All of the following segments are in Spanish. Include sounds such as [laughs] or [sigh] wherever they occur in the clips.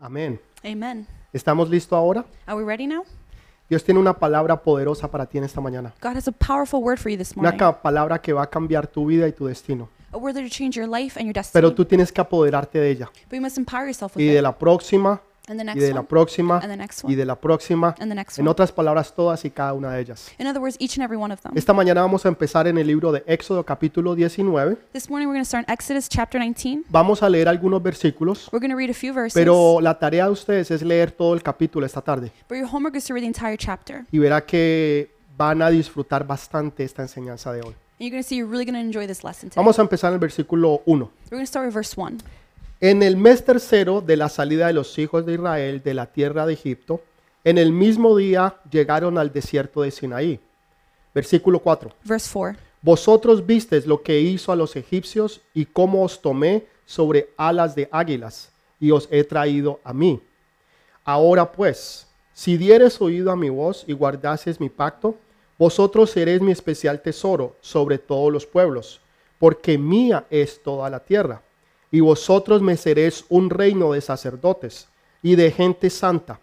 Amén. Amen. ¿Estamos listos ahora? Are we ready now? Dios tiene una palabra poderosa para ti en esta mañana. God has a powerful word for you this Una morning. ca- palabra que va a cambiar tu vida y tu destino. A word that will change your life and your destiny. Pero tú tienes que apoderarte de ella. But you must empower yourself with Y de it. la próxima, And the y next de la one. próxima, And the next y one. de la próxima. And the next En one. otras palabras, todas y cada una de ellas. In other words, each and every one of them. Esta mañana vamos a empezar en el libro de Éxodo capítulo 19. This morning we're going to start in Exodus chapter 19. Vamos a leer algunos versículos, We're going to read a few verses. pero la tarea de ustedes es leer todo el capítulo esta tarde. But your homework is to read the entire chapter. Y verá que van a disfrutar bastante esta enseñanza de hoy. You're going to see you're really going to enjoy this lesson today. Vamos a empezar en el versículo 1. We're going to start with verse 1. En el mes tercero de la salida de los hijos de Israel de la tierra de Egipto, en el mismo día llegaron al desierto de Sinaí. Versículo 4. Verse 4. Vosotros visteis lo que hizo a los egipcios y cómo os tomé sobre alas de águilas y os he traído a mí. Ahora pues, si dieres oído a mi voz y guardases mi pacto, vosotros seréis mi especial tesoro sobre todos los pueblos, porque mía es toda la tierra. Y vosotros me seréis un reino de sacerdotes y de gente santa.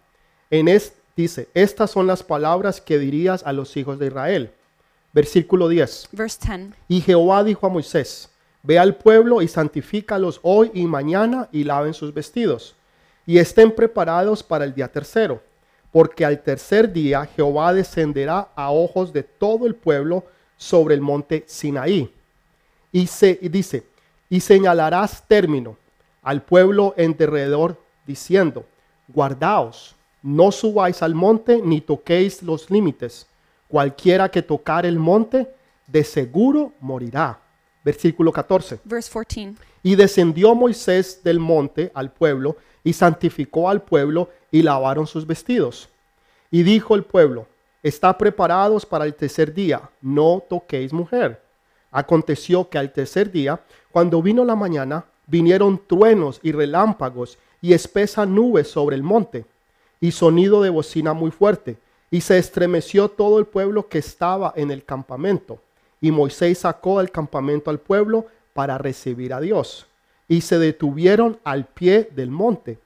En es, dice, estas son las palabras que dirías a los hijos de Israel. Versículo 10. Verse 10. Y Jehová dijo a Moisés, Ve al pueblo y santifícalos hoy y mañana y laven sus vestidos, y estén preparados para el día tercero, porque al tercer día Jehová descenderá a ojos de todo el pueblo sobre el monte Sinaí. Y, se, y dice, y señalarás término al pueblo en derredor, diciendo, guardaos, no subáis al monte ni toquéis los límites. Cualquiera que tocar el monte, de seguro morirá. Versículo 14. Verse 14. Y descendió Moisés del monte al pueblo y santificó al pueblo y lavaron sus vestidos. Y dijo el pueblo, está preparados para el tercer día, no toquéis mujer. Aconteció que al tercer día, cuando vino la mañana, vinieron truenos y relámpagos y espesa nube sobre el monte, y sonido de bocina muy fuerte, y se estremeció todo el pueblo que estaba en el campamento. Y Moisés sacó del campamento al pueblo para recibir a Dios. Y se detuvieron al pie del monte.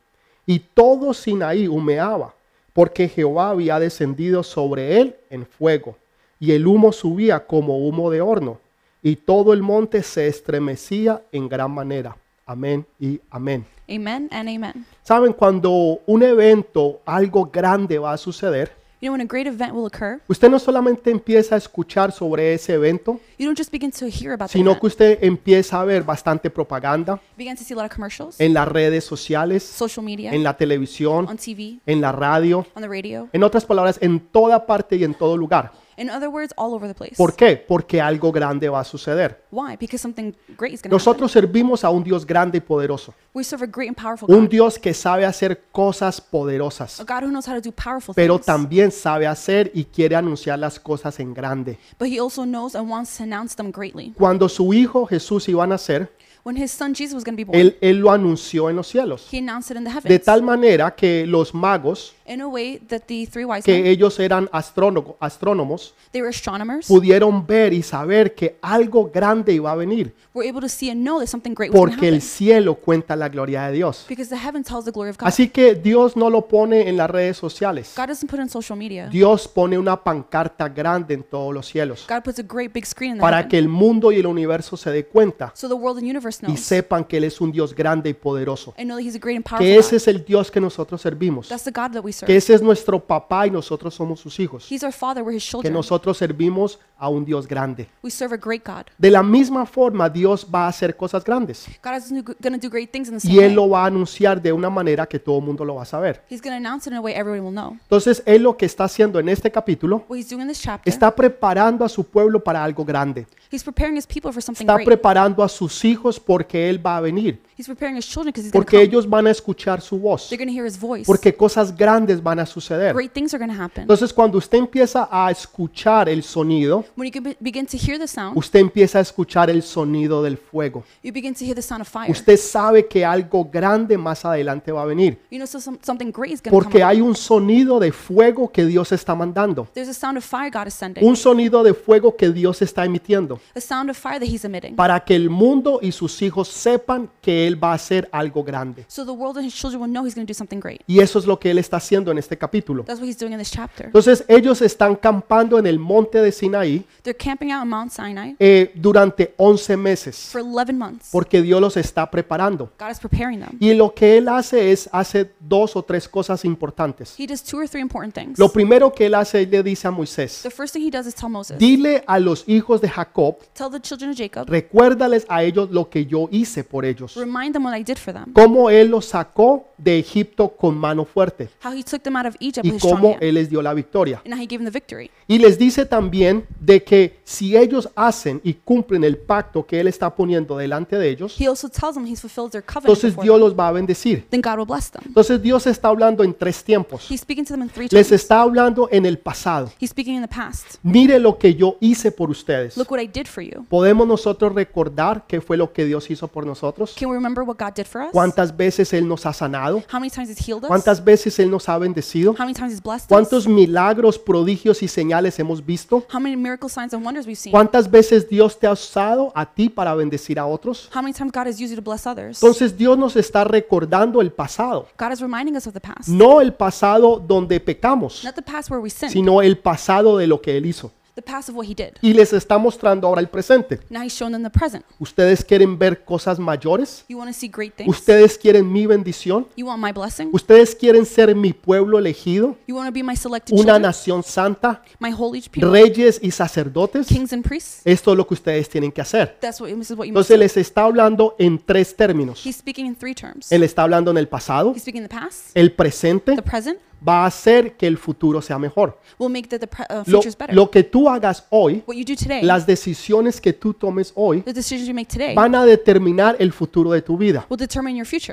Y todo Sinaí humeaba, porque Jehová había descendido sobre él en fuego. Y el humo subía como humo de horno. Y todo el monte se estremecía en gran manera. Amén y amén. Amen and amen. Saben, cuando un evento, algo grande va a suceder, You know, when a great event will occur, usted no solamente empieza a escuchar sobre ese evento, you don't just begin to hear about the sino event. que usted empieza a ver bastante propaganda You begin to see a lot of commercials, en las redes sociales, social media, en la televisión, on TV, en la radio, on the radio. en otras palabras, en toda parte y en todo lugar. In other words, all over the place. ¿Por qué? Porque algo grande va a suceder. Why? Because something great is going to happen. Nosotros servimos a un Dios grande y poderoso, We serve a great and powerful un God. Dios que sabe hacer cosas poderosas, A God who knows how to do powerful pero things. también sabe hacer y quiere anunciar las cosas en grande. But he also knows and wants to announce them greatly. Cuando su hijo Jesús iba a nacer, When his son Jesus was going to be born, él, él lo anunció en los cielos, he announced it in the heavens. de tal manera que los magos, in a way that the three wise que men, ellos eran astrónomos, they were astronomers, pudieron ver y saber que algo grande iba a venir, were able to see and know that something great was going to porque happen. el cielo cuenta la gloria de Dios. Because the heaven tells the glory of God. Así que Dios no lo pone en las redes sociales. God doesn't put it in social media. Dios pone una pancarta grande en todos los cielos God puts a great big screen in the para heaven. que el mundo y el universo se dé cuenta so the world and universe y knows sepan que Él es un Dios grande y poderoso. and know that he's a great and powerful Que ese God. es el Dios que nosotros servimos. That's the God that we serve. Que ese es nuestro papá y nosotros somos sus hijos. He's our father, we're his Que nosotros servimos a un Dios grande. We serve a great God. De la misma forma, Dios va a hacer cosas grandes. God is going to do great things in the same Y Él lo va a anunciar de una manera que todo el mundo lo va a saber. He's going to announce it in a way everyone will know. Entonces, Él lo que está haciendo en este capítulo, What he's doing in this chapter, está preparando a su pueblo para algo grande. he's preparing his people for something Está great. preparando a sus hijos porque Él va a venir. He's preparing his children because he's going to Porque come. ellos van a escuchar su voz. They're going to hear his voice. Porque cosas grandes van a suceder. Great things are going to happen. Entonces, cuando usted empieza a escuchar el sonido, When you can be- begin to hear the sound, usted empieza a escuchar el sonido del fuego. you begin to hear the sound of fire. Usted sabe que algo grande más adelante va a venir. You know, so some, something great is going to Porque come. hay un sonido de fuego que Dios está mandando. There's a sound of fire God is sending. Un sonido de fuego que Dios está emitiendo. A sound of fire that he's emitting. Para que el mundo y su tus hijos sepan que Él va a hacer algo grande. So the world and his children will know he's going to do something great. Y eso es lo que Él está haciendo en este capítulo. That's what he's doing in this chapter. Entonces ellos están campando en el monte de Sinaí They're camping out on Mount Sinai eh, durante 11 meses for 11 months. porque Dios los está preparando. God is preparing them. Y lo que Él hace es, hace dos o tres cosas importantes. He does two or three important things. Lo primero que Él hace, Él le dice a Moisés, The first thing he does is tell Moses, dile a los hijos de Jacob, tell the children of Jacob, recuérdales a ellos lo que yo hice por ellos. Remind them what I did for them, Cómo Él los sacó de Egipto con mano fuerte how he took them out of Egypt y with his strong cómo hand, Él les dio la victoria. and how he gave them the victory. Y les dice también de que si ellos hacen y cumplen el pacto que Él está poniendo delante de ellos, He also tells them he's fulfilled their covenant entonces before Dios them. los va a bendecir. Then God will bless them. Entonces Dios está hablando en tres tiempos. He's speaking to them in three Les times. está hablando en el pasado. He's speaking in the past. Mire lo que yo hice por ustedes. Look what I did for you. ¿Podemos nosotros recordar qué fue lo que Dios hizo por nosotros? Can we remember what God did for us? ¿Cuántas veces Él nos ha sanado? How many times He's healed us? ¿Cuántas veces Él nos ha bendecido? How many times He's blessed us? ¿Cuántos milagros, prodigios y señales hemos visto? How many miracle signs and wonders we've seen? ¿Cuántas veces Dios te ha usado a ti para bendecir a otros? How many times God has used you to bless others? Entonces Dios nos está recordando el pasado, God is reminding us of the past. no el pasado donde pecamos, Not the past where we sinned, sino el pasado de lo que Él hizo. The past of what He did. Y les está mostrando ahora el presente. Now He's shown them the present. ¿Ustedes quieren ver cosas mayores? You want to see great things? ¿Ustedes quieren mi bendición? You want my blessing? ¿Ustedes quieren ser mi pueblo elegido? You want to be my selected ¿Una children? nación santa? My holy people? ¿Reyes y sacerdotes? Kings and priests? Esto es lo que ustedes tienen que hacer. That's what, this is what you must Entonces do. les está hablando en tres términos. He's speaking in three terms. Él está hablando en el pasado, He's speaking in the past, el presente the present, va a hacer que el futuro sea mejor. will make the, the pre- uh, Lo, lo que tú hagas hoy, today, las decisiones que tú tomes hoy, today, van a determinar el futuro de tu vida.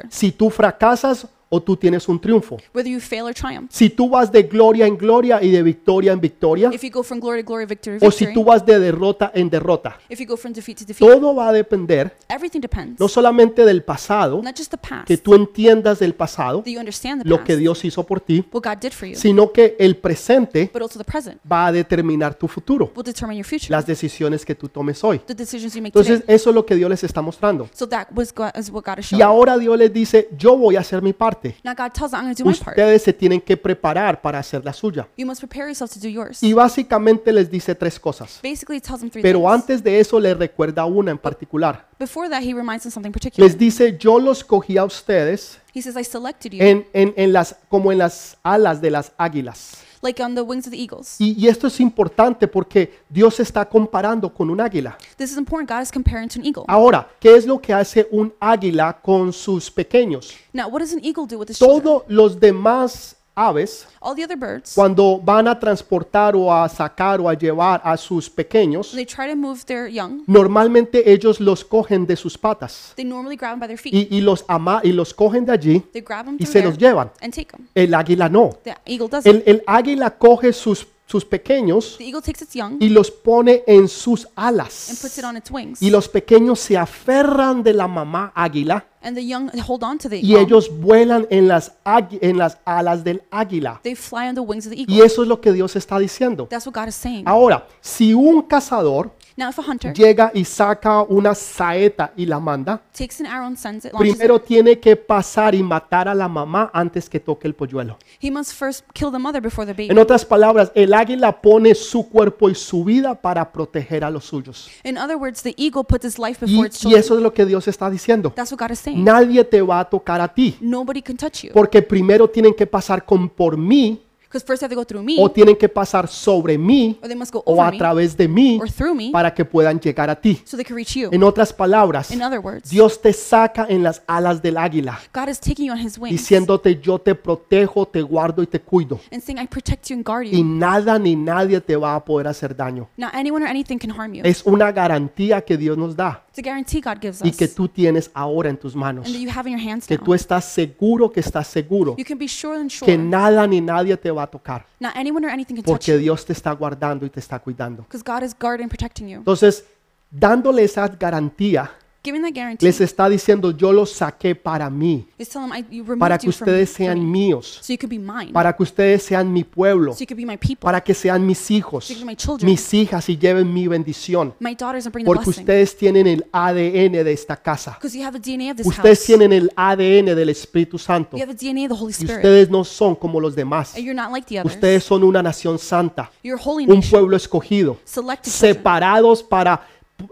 Si tú fracasas o tú tienes un triunfo. whether you fail or triumph. Si tú vas de gloria en gloria y de victoria en victoria, If you go from glory to glory, victory to o si victory, tú vas de derrota en derrota, if you go from defeat to defeat, todo va a depender everything depends. no solamente del pasado, Not just the past, que tú entiendas del pasado, that you understand the lo past, que Dios hizo por ti, what God did for you, sino que el presente but also the present va a determinar tu futuro, will determine your future, las decisiones que tú tomes hoy. the decisions you make Entonces, today. eso es lo que Dios les está mostrando. So that was God, is what God is Y ahora Dios les dice, yo voy a hacer mi parte. Now God tells them, I'm going to do my part. Ustedes se tienen que preparar para hacer la suya. You must prepare yourself to do yours. Y básicamente les dice tres cosas. Basically, it tells them three Pero things. antes de eso les recuerda una en particular. Before that, he reminds them something particular. Les dice, yo los cogí a ustedes He says, I selected you en, en- en las, como en las alas de las águilas. Like on the wings of the eagles. Y, y esto es importante porque Dios está comparando con un águila. This is important. God is comparing to an eagle. Ahora, ¿qué es lo que hace un águila con sus pequeños? Now, what does an eagle do with his children? Todos los demás aves, All the other birds, cuando van a transportar o a sacar o a llevar a sus pequeños, they try to move their young, normalmente ellos los cogen de sus patas they normally grab them by their feet. y, y los ama y los cogen de allí They grab them y through se there los llevan. and take them. El águila no. The eagle doesn't. El, el águila coge sus, sus pequeños The eagle takes its young y los pone en sus and alas. puts it on its wings. Y los pequeños se aferran de la mamá águila And the young hold on to the y ellos vuelan en las, águi- en las alas del águila. They fly on the wings of the Y eagle. eso es lo que Dios está diciendo. That's what God is saying. Ahora, si un cazador Now, if a hunter llega y saca una saeta y la manda, takes an arrow and sends it, launches it, primero tiene que pasar y matar a la mamá antes que toque el polluelo. he must first kill the mother before the baby. En otras palabras, el águila pone su cuerpo y su vida para proteger a los suyos. In other words, the eagle puts its life Y, before its y children. eso es lo que Dios está diciendo. That's what God is saying. Nadie te va a tocar a ti, Nobody can touch you. porque primero tienen que pasar con por mí first they have to go through me, o tienen que pasar sobre mí or they must go o a me, través de mí or through me, para que puedan llegar a ti. so they can reach you. En otras palabras, In other words, Dios te saca en las alas del águila, God is taking you on his wings diciéndote yo te protejo, te guardo y te cuido. and saying, I protect you and guard Y you. nada ni nadie te va a poder hacer daño. Now, anyone or anything can harm you. Es una garantía que Dios nos da It's a guarantee God gives y us, que tú tienes ahora en tus manos. and that you have in your hands Que now. tú estás seguro que estás seguro You can be sure and sure. que nada ni nadie te va a tocar Now, anyone or anything can touch porque you, Dios te está guardando y te está cuidando. because God is guarding and protecting you. Entonces, dándole esa garantía, Giving that guarantee les está diciendo, yo los saqué para mí, is telling them, I, you removed para que you from, ustedes from sean me, míos, so you could be mine, para que ustedes sean mi pueblo, so you could be my people, para que sean mis hijos, so you could be my children, mis hijas y lleven mi bendición, my daughters, and bring the porque blessing. ustedes tienen el ADN de esta casa. Because you have the DNA of this Ustedes house. tienen el ADN del Espíritu Santo You have the DNA of the Holy y Spirit. ustedes no son como los demás. And you're not like the others. Ustedes son una nación santa, You're a holy un nation, pueblo escogido, selected children, separados para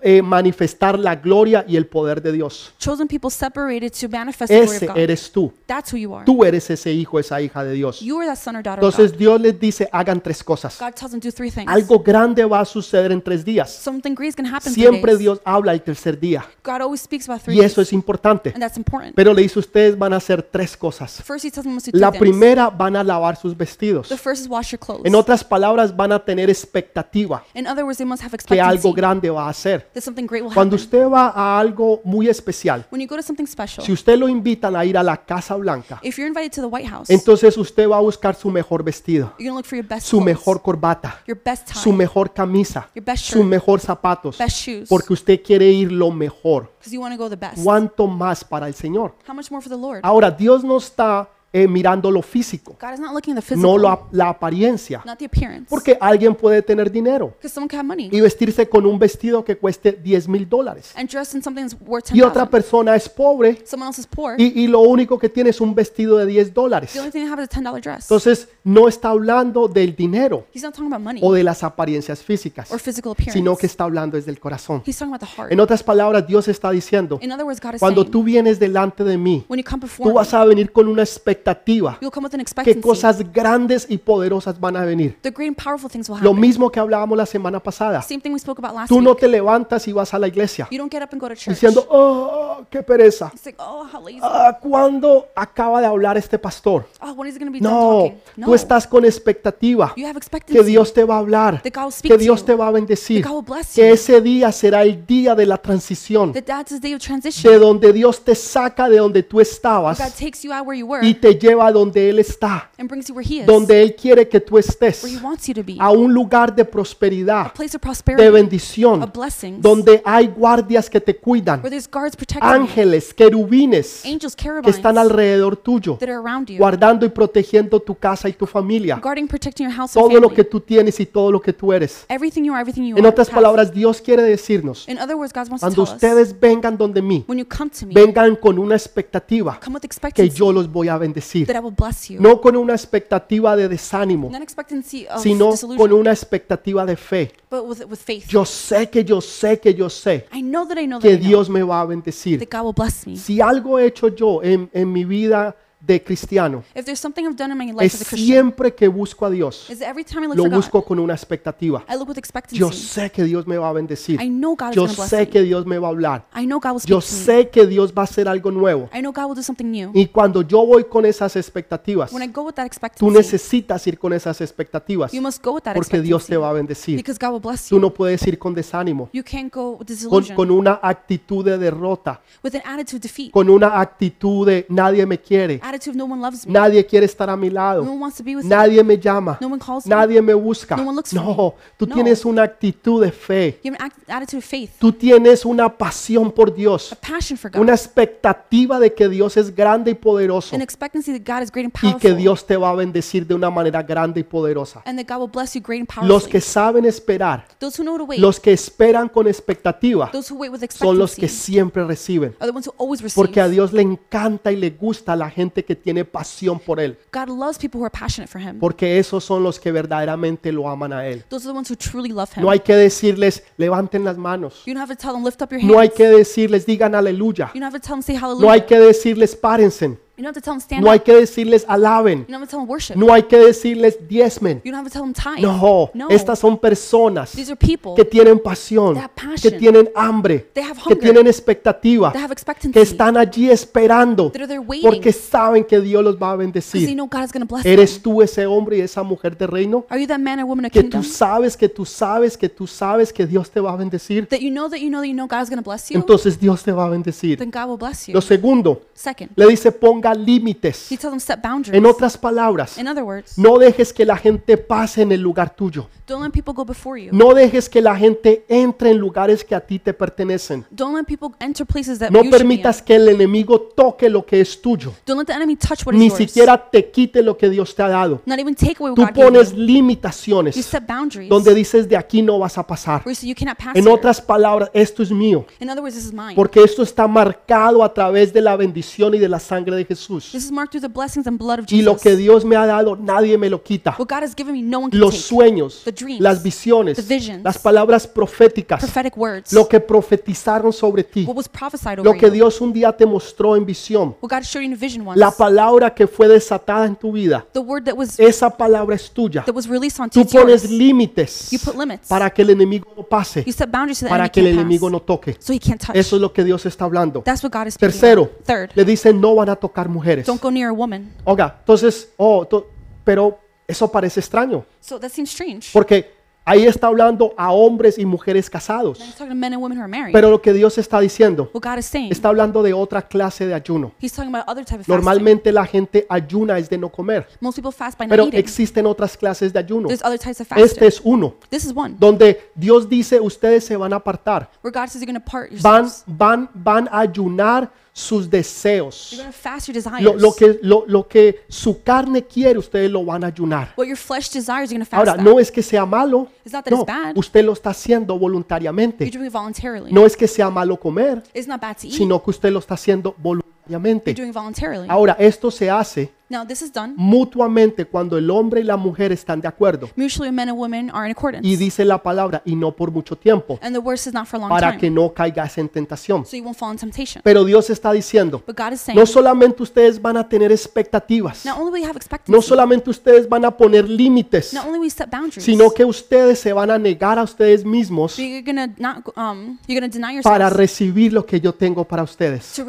eh, manifestar la gloria y el poder de Dios. chosen people separated to manifest the glory Ese God. eres tú. That's who you are. Tú eres ese hijo, esa hija de Dios. You are that son or daughter of Entonces. Dios les dice, hagan tres cosas. God tells them do three things. Algo grande va a suceder en tres días. Something great is going to happen in three Siempre days. Dios habla el tercer día. God always speaks about three Y eso days, es importante. and that's important. Pero le dice, ustedes van a hacer tres cosas. First, he tells them to do La things. primera, van a lavar sus vestidos. The first is wash your clothes. En otras palabras, van a tener expectativa In other words, they must have que expectancy algo grande va a hacer. Cuando usted va a algo muy especial, When you go to something special, si usted lo invitan a ir a la Casa Blanca, if you're invited to the White House, entonces usted va a buscar su mejor vestido, you're going to look for your best su clothes, mejor corbata, your best su mejor camisa, sus mejor zapatos, best shoes, porque usted quiere ir lo mejor. because you want to go the best. ¿Cuánto más para el Señor? How much more for the Lord? Ahora, Dios no está eh, mirando lo físico, God is not looking at the no lo la apariencia, not the appearance. porque alguien puede tener dinero Because someone can have money y vestirse con un vestido que cueste 10 mil dólares. and dress in something that's worth Y otra 10000 persona es pobre Someone else is poor. y, y lo único que tiene es un vestido de 10 dólares. The only thing they have is a $10 dress. Entonces, no está hablando del dinero He's not talking about money o de las apariencias físicas, or physical appearance. sino que está hablando desde el corazón. He's talking about the heart. En otras palabras, Dios está diciendo, In other words, God is cuando saying, tú vienes delante de mí, when you come before tú me, vas a venir con una expectativa que cosas grandes y poderosas van a venir. Lo mismo que hablábamos la semana pasada. Tú no te levantas y vas a la iglesia diciendo, oh, qué pereza. Oh. Ah, ¿Cuándo acaba de hablar este pastor? oh, No, tú estás con expectativa que. Dios te va a hablar, que Dios te va a bendecir, que ese día será el día de la transición, de donde Dios te saca de donde tú estabas y te lleva a donde Él está, donde Él quiere que tú estés, where he wants you to be. a un lugar de prosperidad, de bendición, donde hay guardias que te cuidan, ángeles, querubines que están alrededor tuyo, guardando y protegiendo tu casa y tu familia, todo lo que tú tienes y todo lo que tú eres. En otras palabras, Dios quiere decirnos, cuando ustedes vengan donde mí, vengan con una expectativa que yo los voy a bendecir. That I will bless you. No con una expectativa de desánimo, Not expectancy of sino disillusion, con una expectativa de fe. but with, with faith. Yo sé que yo sé que yo sé I know that I know that, que know Dios me va a bendecir. that God will bless me. Si algo he hecho yo en, en mi vida de cristiano, If there's something I've done in my life es siempre que busco a Dios, lo busco con una expectativa. Yo sé que Dios me va a bendecir. Yo sé que Dios me va a hablar. Yo sé que Dios va a hacer algo nuevo. Y cuando yo voy con esas expectativas, When I go with that tú necesitas ir con esas expectativas you must go with that porque Dios te va a bendecir. because God will bless Tú no puedes ir con desánimo, You can't go with con, con una actitud de derrota, con una actitud de nadie me quiere, attitude no one loves me, nadie quiere estar a mi no lado, one wants to be with me, nadie me llama, no one calls me. nadie me busca. No one looks for No, tú No. tienes una actitud de fe, You have an attitude of faith, tú tienes una pasión por a Dios, passion for God, una expectativa de que Dios es grande y poderoso an expectancy that God is great and y powerful, que Dios te va a bendecir de una manera grande y poderosa. and that God will bless you great and Los powerfully. que saben esperar, Those who know to wait, los que esperan con expectativa, those who wait with son los que expectancy, siempre reciben. are the ones who always receive. Porque a Dios le encanta y le gusta a la gente que tiene pasión por Él. God loves people who are passionate for Him. Porque esos son los que verdaderamente lo aman a Él. Those are the ones who truly love Him. No hay que decirles, levanten las manos. You don't have to tell them lift up your No hay hands. que decirles, digan aleluya. You don't have to tell them say No hallelujah. hay que decirles, párense. You don't have to tell them stand No hay up. que decirles, alaben. You don't have to tell them worship. No hay que decirles, diezmen. You don't have to tell them tithe. No, No. estas son personas These are people que tienen pasión, have que passion. tienen hambre, They have que hunger. tienen expectativa, that have expectancy. que están allí esperando that are there waiting porque saben que Dios los va a because they bendecir. know God is going to bless ¿Eres them. tú ese hombre y esa mujer de reino? Are you that man or woman of Que kingdom tú sabes, que tú sabes, que tú sabes que Dios te va a bendecir. that you know that you know that you know God is going to bless you? Entonces Dios te va a bendecir. then God will bless you. Lo segundo, Second, le dice ponga ponga límites. He tells them set boundaries. En otras palabras, In other words, no dejes que la gente pase en el lugar tuyo. don't let people go before you. No dejes que la gente entre en lugares que a ti te pertenecen. Don't let people enter places that No you should be in. permitas que el enemigo toque lo que es tuyo. Don't let the enemy touch what is Ni yours. siquiera te quite lo que Dios te ha dado. Not even take away what Tú God gave pones you. You limitaciones set boundaries. donde dices de aquí no vas a pasar. where you say you cannot pass En here. otras palabras, esto es mío. In other words, this is mine. Porque esto está marcado a través de la bendición y de la sangre de Jesús. This is marked through the blessings and blood of Y lo Jesus. que Dios me ha dado, nadie me lo quita. What God has given me, no one can Los take. sueños, The dreams, las visiones, the visions, las palabras proféticas, Prophetic words. lo que profetizaron sobre ti, what was prophesied over lo que you. Dios un día te mostró en visión, What God showed you in a vision once. la palabra que fue desatada en tu vida, the word that was esa palabra es tuya. that was released onto Tú pones límites You put limits. para que el enemigo no pase, You set boundaries so the para enemy que el enemigo pass. no toque. So he can't touch. Eso es lo que Dios está hablando. That's what God is Tercero. Third, le dicen no van a tocar mujeres. don't go near a woman. Oiga, entonces, oh, to- pero eso parece extraño, So that seems strange. porque ahí está hablando a hombres y mujeres casados. He's talking to men and women who are married. Pero lo que Dios está diciendo, what God is saying, está hablando de otra clase de ayuno. He's talking about other type of. Normalmente la gente ayuna es de no comer, Most people fast by not pero eating. existen otras clases de ayuno. There's other types of fasting. Este es uno, this is one donde Dios dice, ustedes se van a apartar, where God says you're part van, van, van a ayunar sus deseos. Lo, lo que, lo, lo que su carne quiere, ustedes lo van a ayunar. desires, Ahora, no es que sea malo, no, usted lo está haciendo voluntariamente. No es que sea malo comer, sino que usted lo está haciendo You're voluntariamente. doing it voluntarily. Ahora, esto se hace Now, this is done mutuamente cuando el hombre y la mujer están de acuerdo. mutually when men and women are in accordance. Y dice la palabra, y no por mucho tiempo, and the worst is not for a long para time. que no caigas en tentación. Pero Dios está diciendo, no solamente ustedes van a tener expectativas, no solamente ustedes van a poner límites, sino que ustedes se van a negar a ustedes mismos um, para recibir lo que yo tengo para ustedes. to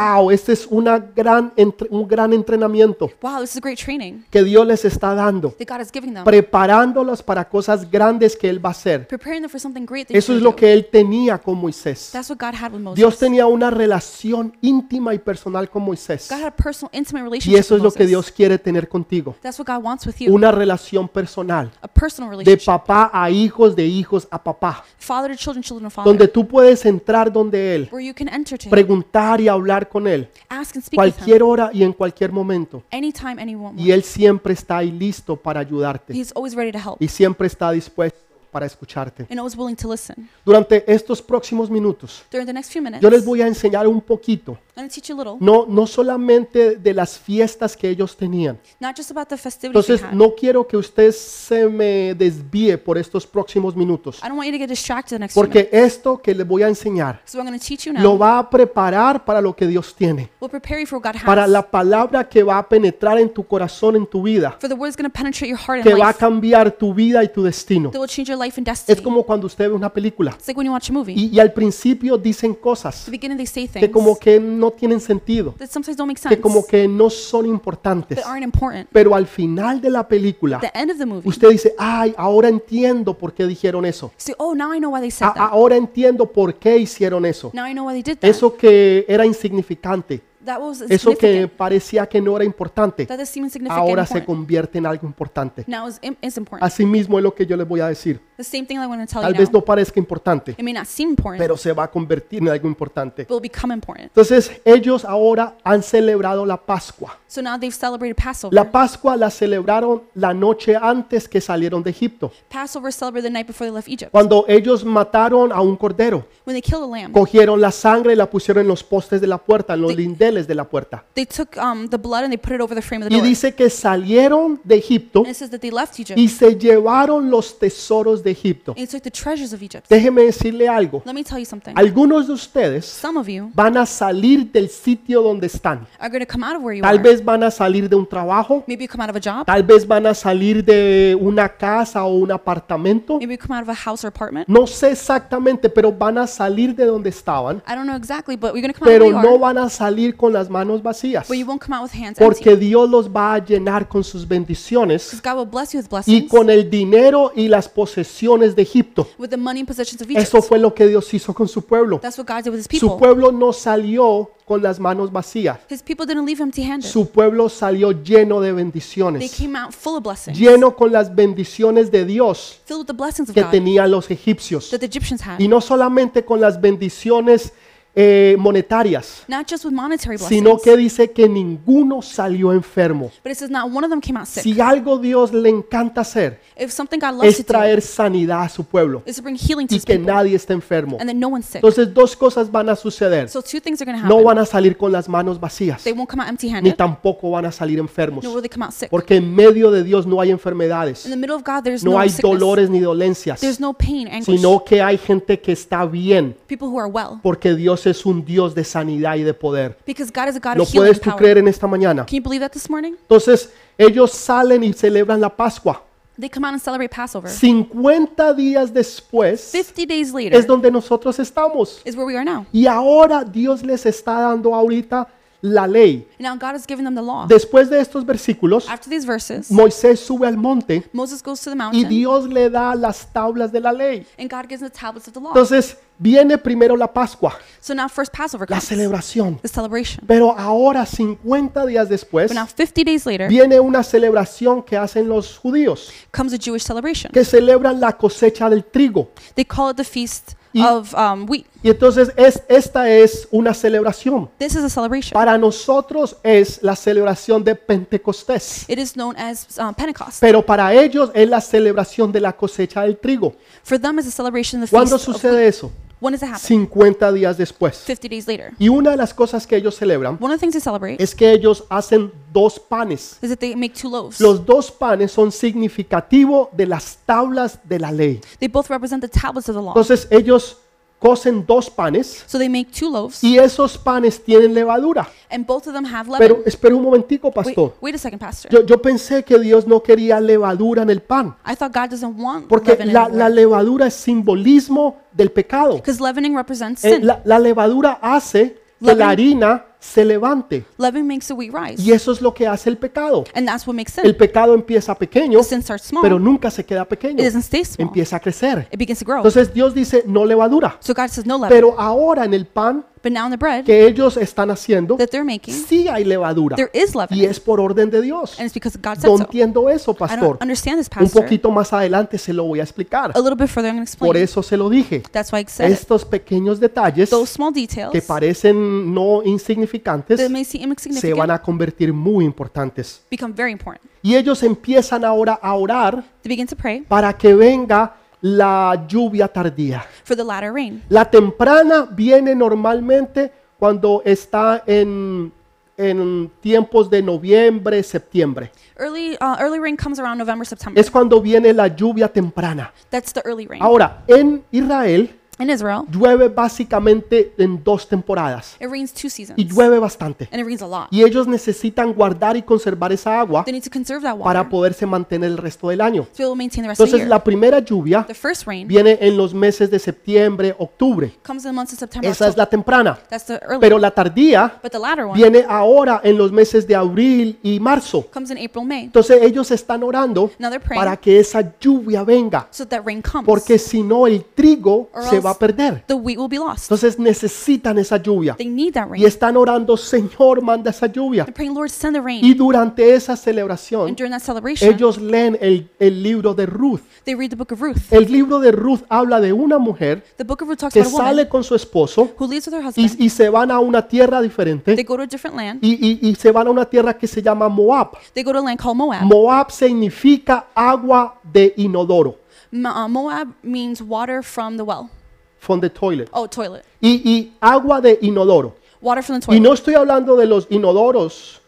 Wow, este es una gran un gran entrenamiento. Wow, this is a great training que Dios les está dando, that God is giving them, preparándolos para cosas grandes que Él va a hacer. preparing them for something great that Eso es lo que Él tenía con Moisés. That's what God had with Moses. Dios tenía una relación íntima y personal con Moisés. God had a personal, intimate Y relationship eso es with lo que Moses. Dios quiere tener contigo. That's what God wants with you. Una relación personal. a personal De relationship. papá a hijos, de hijos a papá. Father to children, children to father. Donde tú puedes entrar donde Él, where you can enter to him, preguntar y hablar con Él. ask and speak with him. Cualquier hora y en cualquier momento. Anytime, any moment. Y Él siempre está ahí listo para ayudarte. He's always ready to help Y siempre está dispuesto para escucharte. and always willing to listen. Durante estos próximos minutos, During the next few minutes, yo les voy a enseñar un poquito. Teach you little, No, no solamente de las fiestas que ellos tenían. not just about the festivities Entonces, had. no quiero que usted se me desvíe por estos próximos minutos. I don't want you to get distracted the next few Porque minutes. esto que les voy a enseñar So I'm going to teach you now. lo va a preparar para lo que Dios tiene. We'll prepare you for what God has. Para la palabra que va a penetrar en tu corazón, en tu vida. for the word is going to penetrate your heart and Que va a life. cambiar tu vida y tu destino. That will change your life and destiny. Es como cuando usted ve una película. it's like when you watch a movie. Y, y al principio dicen cosas At the beginning, they say things que como que no tienen sentido. that sometimes don't make sense, Que como que no son importantes. that aren't important. Pero al final de la película, At the end of the movie, usted dice, ay, ahora entiendo por qué dijeron eso. oh, now I know why they said A- that. ahora entiendo por qué hicieron eso. Now I know why they did that. Eso que era insignificante, eso que parecía que no era importante, ahora se convierte en algo importante. Now it's, im- it's important. Así mismo es lo que yo les voy a decir. the same thing I want to tell Tal you vez no parezca importante, It may not seem important, pero se va a convertir en algo importante. but will become important. Entonces, ellos ahora han celebrado la Pascua. So now they've celebrated Passover. La Pascua la celebraron la noche antes que salieron de Egipto, Passover is celebrated the night before they left Egypt. cuando ellos mataron a un cordero. When they killed a lamb, Cogieron la sangre y la pusieron en los postes de la puerta, en los lindeles de la puerta. they took um, the blood and they put it over the frame of the Y door. dice que salieron de Egipto and it says that they left Egypt y se llevaron los tesoros de Egipto. and they took the treasures of Egypt. Déjeme decirle algo. Let me tell you something. Algunos de ustedes Some of you van a salir del sitio donde están. are going to come out of where you Tal are. vez van a salir de un trabajo, Maybe you come out of a job. tal vez van a salir de una casa o un apartamento. Maybe you come out of a house or apartment. No sé exactamente, pero van a salir de donde estaban, I don't know exactly, but you're going to come out of pero where you no are. van a salir con las manos vacías, but you won't come out with hands porque empty. Dios los va a llenar con sus bendiciones Because God will bless you with y blessings, con el dinero y las posesiones de Egipto. with the money and possessions of Egypt. Eso fue lo que Dios hizo con su pueblo. That's what God did with his Su people. pueblo no salió con las manos vacías. His people didn't leave empty-handed. Su pueblo salió lleno de They bendiciones, came out full of blessings, lleno con las bendiciones de Dios filled with the blessings of que God tenían los egipcios. that the Egyptians had. Y no solamente con las bendiciones eh, monetarias, Not just with monetary sino que dice que ninguno salió enfermo. Si algo Dios le encanta hacer es traer sanidad a su pueblo y que nadie esté enfermo. Entonces dos cosas van a suceder. No van a salir con las manos vacías, ni tampoco van a salir enfermos. Porque en medio de Dios no hay enfermedades, no hay dolores ni dolencias, sino que hay gente que está bien, porque Dios es un Dios de sanidad y de poder. Because God is a God ¿Lo of healing puedes tú power. creer en esta mañana? Can you believe that this morning? Entonces, ellos salen y celebran la Pascua. They come out and celebrate Passover. 50 días después 50 days es later donde nosotros estamos. is where we are now. Y ahora Dios les está dando ahorita la ley. Now God is giving them the law. Después de estos versículos, After these verses, Moisés sube al monte Moses goes to the y mountain, Dios le da las tablas de la ley. and God gives them the tablets of the law. Entonces, viene primero la Pascua, So now first Passover la comes, celebración. the celebration. Pero ahora, 50 días después, But now 50 days later viene una celebración que hacen los judíos, comes a Jewish celebration. que celebran la cosecha del trigo. They call it the Feast Y- of um, Wheat. Y entonces es, esta es una celebración. This is a celebration. Para nosotros es la celebración de Pentecostés, It is known as um, Pentecost. pero para ellos es la celebración de la cosecha del trigo. For them, it's a celebration of the ¿Cuándo Feast of sucede Wheat. eso? When does it happen? 50 días después. 50 days later. Y una de las cosas que ellos celebran One of the things they celebrate es que ellos hacen dos panes. is that they make two loaves. Los dos panes son significativos de las tablas de la ley. They both represent the tablets of the law. Entonces ellos cocen dos panes So they make two loaves, y esos panes tienen levadura. and both of them have Pero leaven. espera un momentico, Wait, pastor. wait a second, Pastor. Yo, yo pensé que Dios no quería levadura en el pan, I thought God doesn't want porque la, la levadura es simbolismo del pecado. because leavening represents Eh, sin. la, la levadura hace que la Leaven- harina se levante Leaven makes the wheat rise, y eso es lo que hace el pecado. and that's what makes sin. El pecado empieza pequeño, small, pero nunca se queda pequeño, it doesn't stay small. empieza a crecer. It begins to grow. Entonces Dios dice no levadura, So God says no leaven. pero ahora en el pan But now in the bread que ellos están haciendo that they're making, sí hay levadura there is y leavening, es por orden de Dios. and it's because God said No entiendo eso, I pastor. don't this, Un Pastor. poquito más adelante se lo voy a explicar. A bit further, I'm Por eso se lo dije. That's why I said it. Estos pequeños detalles Those small details que parecen no insignificantes seem se van a convertir muy importantes. Y ellos empiezan ahora a orar para que venga la lluvia tardía. for the latter rain. La temprana viene normalmente cuando está en, en tiempos de noviembre, septiembre. Early, uh, early rain comes around November, September. Es cuando viene la lluvia temprana. That's the early rain. Ahora, en Israel In Israel, llueve básicamente en dos temporadas it rains two seasons, y llueve bastante. and it rains a lot. Y ellos necesitan guardar y conservar esa agua They need to conserve that water para poderse mantener el resto del año. to be able to maintain the rest of the Entonces year. la primera lluvia The first rain viene en los meses de septiembre, octubre. comes in the months of September, Esa es October. la temprana. That's the early. Pero la tardía but the latter one viene ahora en los meses de abril y marzo. comes in April, May. Entonces ellos están orando Now they're praying para que esa lluvia venga, so that rain comes. porque si no el trigo Or se else va a perder. the wheat will be lost. Entonces necesitan esa lluvia They need that y rain. están orando, Señor, manda esa lluvia. They're praying, Lord, send the rain. Y durante esa And celebración, during that celebration, ellos leen el, el libro de Ruth. they read the book of Ruth. El libro de Ruth habla de una mujer The book of Ruth talks que about a woman sale con su esposo who with her y, husband. y se van a una tierra diferente They go to a different land. y, y- y se van a una tierra que se llama Moab. They go to a land called Moab. Moab significa agua de inodoro, uh, Moab means water from the well. From the toilet. Oh, toilet. Y, y agua de inodoro. Water from the Y toilet. no estoy hablando de los inodoros,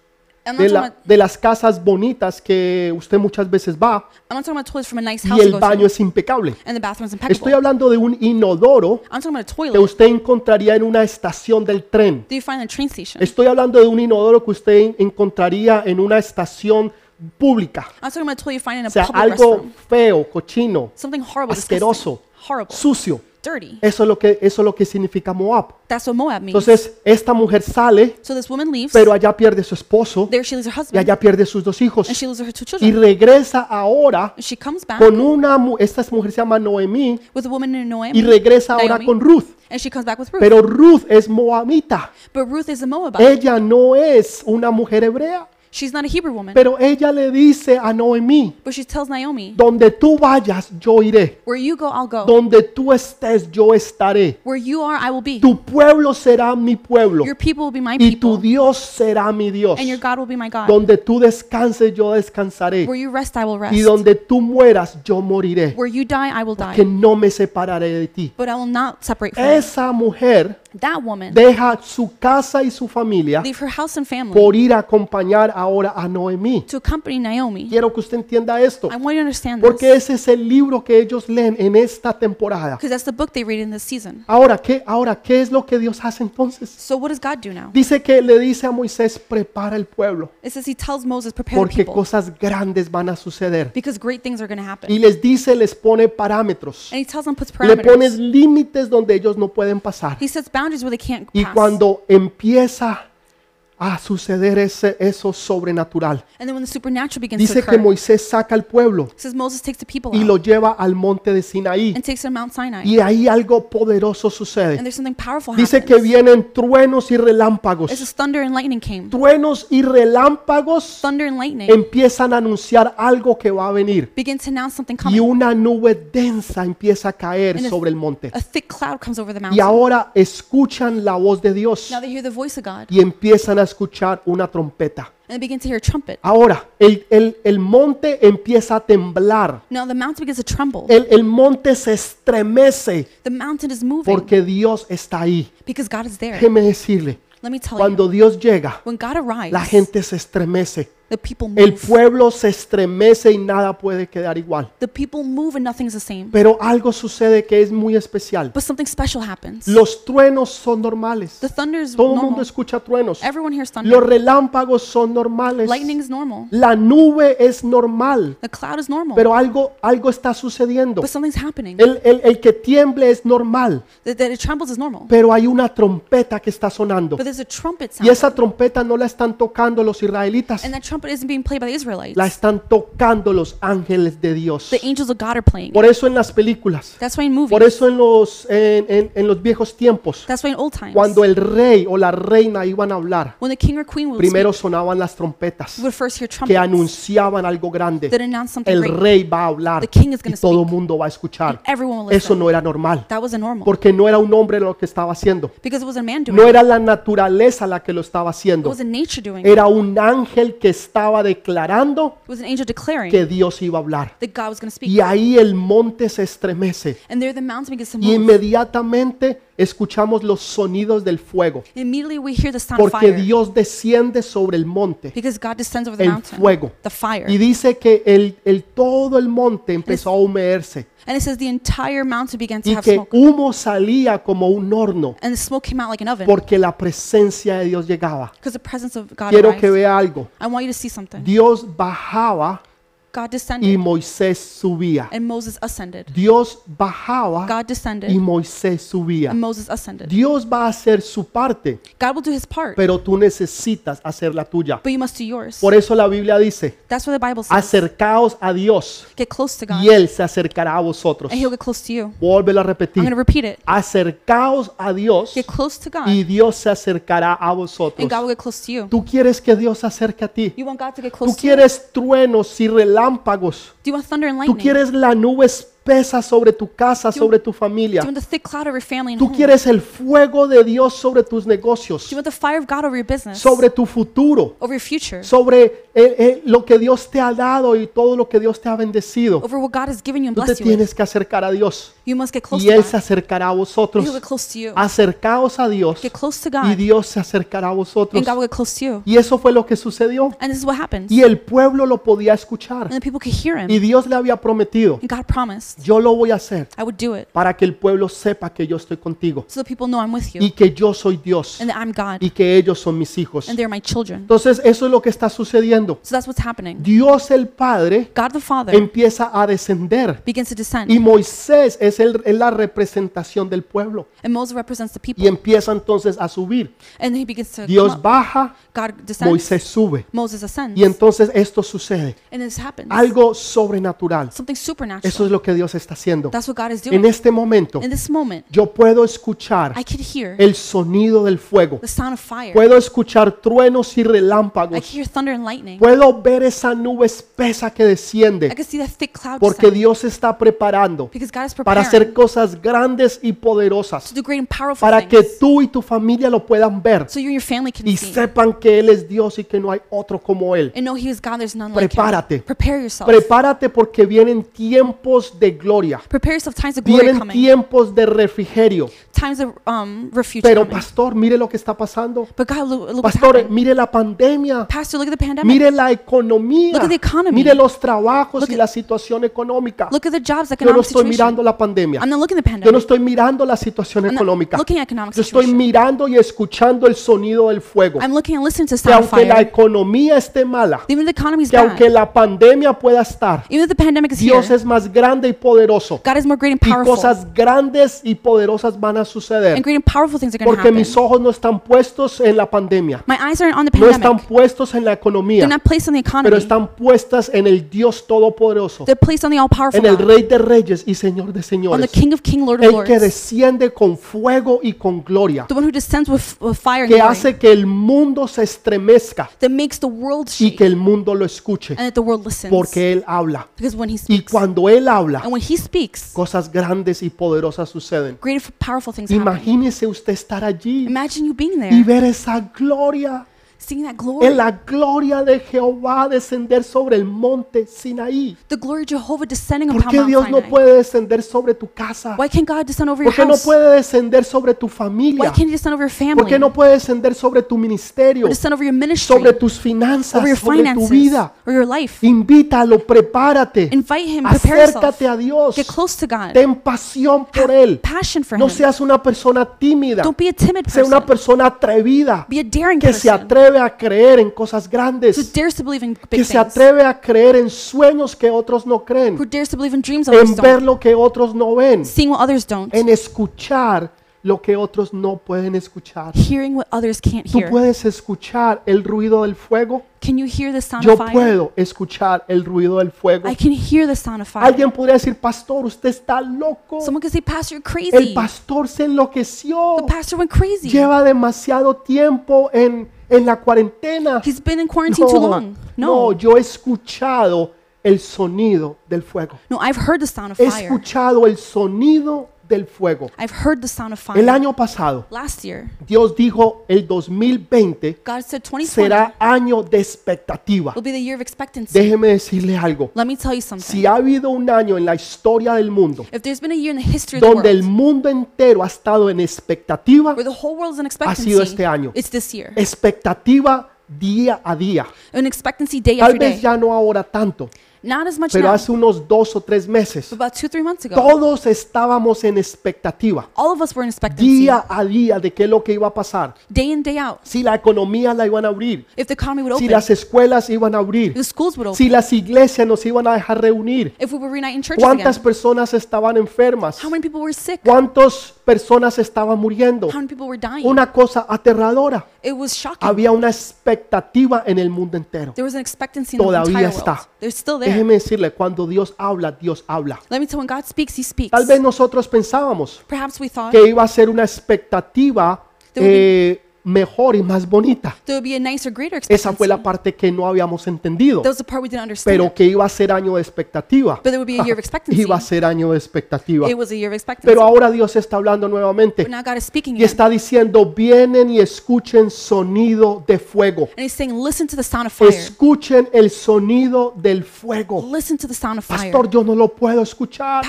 I'm, de, la- talking about, de las casas bonitas que usted muchas veces va I'm not talking about toilets from a nice y house to el go baño to. es impecable. And the bathroom's Estoy impeccable. hablando de un inodoro I'm talking about a que toilet usted encontraría en una estación del tren. that you find in a train station. Estoy hablando de un inodoro que usted en- encontraría en una estación pública. I'm talking about a toilet you find in a O sea, public algo restroom. feo, cochino, Something horrible, asqueroso, disgusting, horrible, sucio. Dirty. Eso es lo que, eso es lo que significa Moab. That's what Moab means. Entonces, esta mujer sale, So this woman leaves. pero allá pierde su esposo There she leaves her y husband. allá pierde sus dos hijos. And she loses her two Y children. regresa ahora And she comes back con una, mu- esta mujer se llama Noemí with a woman named Noemi. y regresa ahora Naomi. con Ruth. And she comes back with Ruth. Pero Ruth es moabita. but Ruth is a Moabite. Ella no es una mujer hebrea. She's not a Hebrew woman. Pero ella le dice a Noemí, but she tells Naomi, donde tú vayas, yo iré. Where you go, I'll go. Donde tú estés, yo estaré. Where you are, I will be. Tu pueblo será mi pueblo Your people will be my y tu people. Dios será mi Dios. And your God will be my God. Donde tú descanses, yo descansaré. Where you rest, I will rest. Y donde tú mueras, yo moriré. Where you die, I will Que die. no me separaré de ti. But I will not separate from you. Esa mujer That woman deja su casa y su familia leave her house and family por ir a acompañar ahora a Noemí. to accompany Naomi. Quiero que usted entienda esto, I want you to understand this. porque ese es el libro que ellos leen en esta temporada. Because that's the book they read in this season. Ahora, ¿qué, ahora, ¿qué es lo que Dios hace entonces? So what does God do now? Dice que le dice a Moisés, prepara el pueblo, It says he tells Moses, prepare the porque people. cosas grandes van a suceder. Because great things are going to happen. Y les dice, les pone parámetros, And he tells them, puts le pones límites donde ellos no pueden pasar. He sets boundaries where they can't Y pass. cuando empieza a suceder ese, eso sobrenatural, And then when the supernatural begins dice que Moisés saca al pueblo y lo lleva al monte de Sinaí. and takes them to Mount Sinai. Y ahí algo poderoso And sucede. there's something powerful Dice que vienen truenos y relámpagos. Truenos y relámpagos empiezan a anunciar algo que va a venir. begin to announce something Y coming. una nube densa empieza a caer sobre el monte. A thick cloud comes over the Y ahora escuchan la voz de Dios y empiezan a escuchar una trompeta. and they begin to hear a trumpet. Ahora, el, el- el monte empieza a temblar. Now the mountain begins to tremble. El, el monte se estremece The mountain is moving porque Dios está ahí. because God is there. Déjeme decirle, Let me tell you, cuando Dios llega, when God arrives, la gente se estremece. The people El move. pueblo se estremece y nada puede quedar igual. The people move and nothing's the same. Pero algo sucede que es muy especial. But something special happens. Los truenos son normales. The thunder is Todo el mundo escucha truenos. Everyone hears Los thunder. relámpagos son normales. Lightning is normal. La nube es normal. The cloud is normal. Pero algo, algo está sucediendo. But something's happening. El, el- el que tiemble es normal. That, that it trembles is normal. Pero hay una trompeta que está sonando. But there's a trumpet Y sound. esa trompeta no la están tocando los israelitas. And that trumpet being played by the Israelites. La están tocando los ángeles de Dios. The angels of God are playing. Por eso en las películas. That's why in movies. Por eso en los, en, en- en los viejos tiempos. That's why in old times. Cuando el rey o la reina iban a hablar. When the king or queen would Primero speak, sonaban las trompetas you would first hear que trumpets anunciaban algo grande. that announce something El rey va a hablar The king is y gonna todo el mundo va a escuchar. Everyone will Eso listen. no era normal. That wasn't normal. Porque no era un hombre lo que estaba haciendo. Because it was a man doing No it. era la naturaleza la que lo estaba It haciendo. was a nature doing it. Era un ángel que estaba declarando angel declaring que Dios iba a hablar. Y ahí el monte se estremece. And there the mountain begins to Y inmediatamente escuchamos los sonidos del fuego. Immediately we hear the sound of Porque fire. Dios desciende sobre el monte, Because God descends over the el mountain. fuego. The fire. Y dice que el, el- todo el monte empezó a humearse. And it says the entire mountain began to Y have que smoke. humo salía como un horno. And the smoke came out like an oven. Porque la presencia de Dios llegaba. Because the presence of God Quiero que vea algo. I want you to see something. Dios bajaba God y descended. Moisés subía. And Moses ascended. Dios bajaba God y descended. Moisés subía. And Moses ascended. Dios va a hacer su parte, God will do his part. pero tú necesitas hacer la tuya. But you must do yours. Por eso la Biblia dice, That's what the Bible says. acercaos a Dios Get close to God. y Él se acercará a vosotros. And he'll get close to you. Vuelve a I'm repetir, going to repeat it. acercaos a Dios Get close to God. y Dios se acercará a vosotros. And God will get close to you. Tú quieres que Dios se acerque a ti. You want God to get Tú close to you? quieres truenos y relámpagos. Do you want thunder and Tú lightning? quieres la nube espesa sobre tu casa, sobre tu familia. Tú quieres el fuego de Dios sobre tus negocios, sobre tu futuro, sobre eh, eh, lo que Dios te ha dado y todo lo que Dios te ha bendecido. Tú te tienes que acercar a Dios You must get close y to Él God. se acercará a vosotros. Acercaos a Dios Get close to y God. Dios se acercará a vosotros. And God will get close to you. Y eso fue lo que sucedió. Y el pueblo lo podía escuchar. And the people could hear Y. Dios le había prometido Yo lo voy a hacer I would do it para que el pueblo sepa que yo estoy contigo so that people know I'm with you y que yo soy Dios and that I'm God y que ellos son mis hijos. and they're my children. Entonces eso es lo que está sucediendo. So that's what's happening. Dios el Padre God the Father empieza a descender begins to descend, y Moisés es, el- es la representación del pueblo and Moses represents the y people, empieza entonces a subir. and he begins to Dios up. baja, God descends, Moisés sube Moses ascends, y entonces esto sucede. and this happens. Algo sobrenatural. Something Eso supernatural. es lo que Dios está haciendo. That's what God is En este momento In this moment, yo puedo escuchar I can hear el sonido del fuego. the sound of fire. Puedo escuchar truenos y I relámpagos. can hear thunder and lightning. Puedo ver esa nube espesa que I desciende can see that thick cloud porque Dios está preparando para hacer cosas grandes y poderosas to do great and powerful para que tú y tu familia lo puedan ver so you and your family can y sepan que Él es Dios y que no hay otro como Él. and know He is God. There's none like Him. Prepárate. Prepárate porque vienen tiempos de gloria, Prepare yourself. Times of glory vienen coming. tiempos de refrigerio. Times of um, refuge Pero coming. pastor, mire lo que está pasando. But God, look, look what's Pastor, happening. mire la pandemia. Pastor, look at the pandemic. Mire la economía. Look at the economy. Mire los trabajos Look y at- la situación económica. Look at the jobs, Yo no estoy situation. mirando la pandemia. I'm not looking at the Yo no pandemic. estoy mirando la situación I'm not económica. looking at economic Yo estoy situation. mirando y escuchando el sonido del fuego. I'm looking and listening to Que sound aunque la fire. economía esté mala, Even if the economy is que aunque bad, la pandemia pueda estar, even if the pandemic is Dios here, es más grande y poderoso. God is more great and Y powerful. cosas grandes y poderosas van a suceder. And great and powerful things are going to Porque happen. mis ojos no están puestos en la pandemia. My eyes aren't on the No están pandemic. puestos en la economía. They're not placed on the Pero economy. están puestas en el Dios Todopoderoso. They're placed on the all-powerful En el Rey de Reyes y Señor de on the Señores. King of King, Lord of El que Lords, desciende con fuego y con gloria. the one who descends with, with fire and Que glory, hace que el mundo se estremezca that makes the world y shake que el mundo lo escuche. and that the world listens. Porque Él habla. Because when He Y speaks, cuando Él habla, and when He speaks, cosas grandes y poderosas suceden. great powerful things. Imagínese usted estar allí Imagine you being y there, ver esa gloria. Seeing that glory, En la gloria de Jehová descender sobre el monte Sinaí. the glory of Jehovah descending ¿Por upon qué Mount Dios no Sinai. puede descender sobre tu casa? Why can't God descend over your ¿Por qué no house? puede descender sobre tu Why familia? can't He descend over your ¿Por qué family? no puede descender sobre tu ministerio? Or descend over your ministry? Sobre tus finanzas, over your sobre tu finances? vida. Or your life? Invítalo, prepárate. Invite Him, prepare Acércate a. Dios. Get close to God. Ten pasión por Él. Passion for No Him. seas una persona tímida. Don't be a timid Sea una person. persona atrevida. Be a daring Que se person atreve a creer en cosas who grandes. dares to believe in Que se atreve a creer en sueños que otros no creen. Who dares to believe in dreams others En ver lo que otros no ven. Seeing what others don't. En escuchar lo que otros no pueden escuchar. Tú puedes escuchar el ruido del fuego. Can you hear the sound Yo of fire? puedo escuchar el ruido del fuego. I can hear the sound of fire. Alguien podría decir, pastor, usted está loco. Someone could say, Pastor, you're El crazy. pastor se enloqueció. The pastor went crazy. Lleva demasiado tiempo en, en la cuarentena. He's been in quarantine too long. no, No. yo he escuchado el sonido del fuego. No, I've heard the sound of He fire. escuchado el sonido del fuego. I've heard the sound of El fire. año pasado, Last year, Dios dijo, el 2020 God said 2020 será año de expectativa. will be the year of expectancy. Déjeme decirle algo. Let me tell you something. Si ha habido un año en la historia del mundo If there's been a year in the history of the donde el world mundo entero ha estado en expectativa, where the whole world is in ha sido este año. it's this year. Expectativa día a día. An expectancy day Tal after vez day. ya no ahora tanto, Not as much pero now, hace unos dos o tres meses, but about two, three months ago, todos estábamos en expectativa, all of us were in expectancy, día a día, de qué es lo que iba a pasar. day in, day out. Si la economía la iban a abrir, If the economy would si open, las escuelas iban a abrir, if the schools would open, si las iglesias nos iban a dejar reunir, if we cuántas personas estaban enfermas, How many people were sick? cuántas personas estaban muriendo. Una cosa aterradora. Había una expectativa en el mundo entero. Todavía está. Déjeme decirle, cuando Dios habla, Dios habla. Tal vez nosotros pensábamos que iba a ser una expectativa eh, mejor y más bonita. Esa fue la parte que no habíamos entendido. Pero que iba a ser año de expectativa. [laughs] Iba a ser año de expectativa. Pero ahora Dios está hablando nuevamente y está diciendo, vienen y escuchen sonido de fuego. Escuchen el sonido del fuego. Pastor, yo no lo puedo escuchar.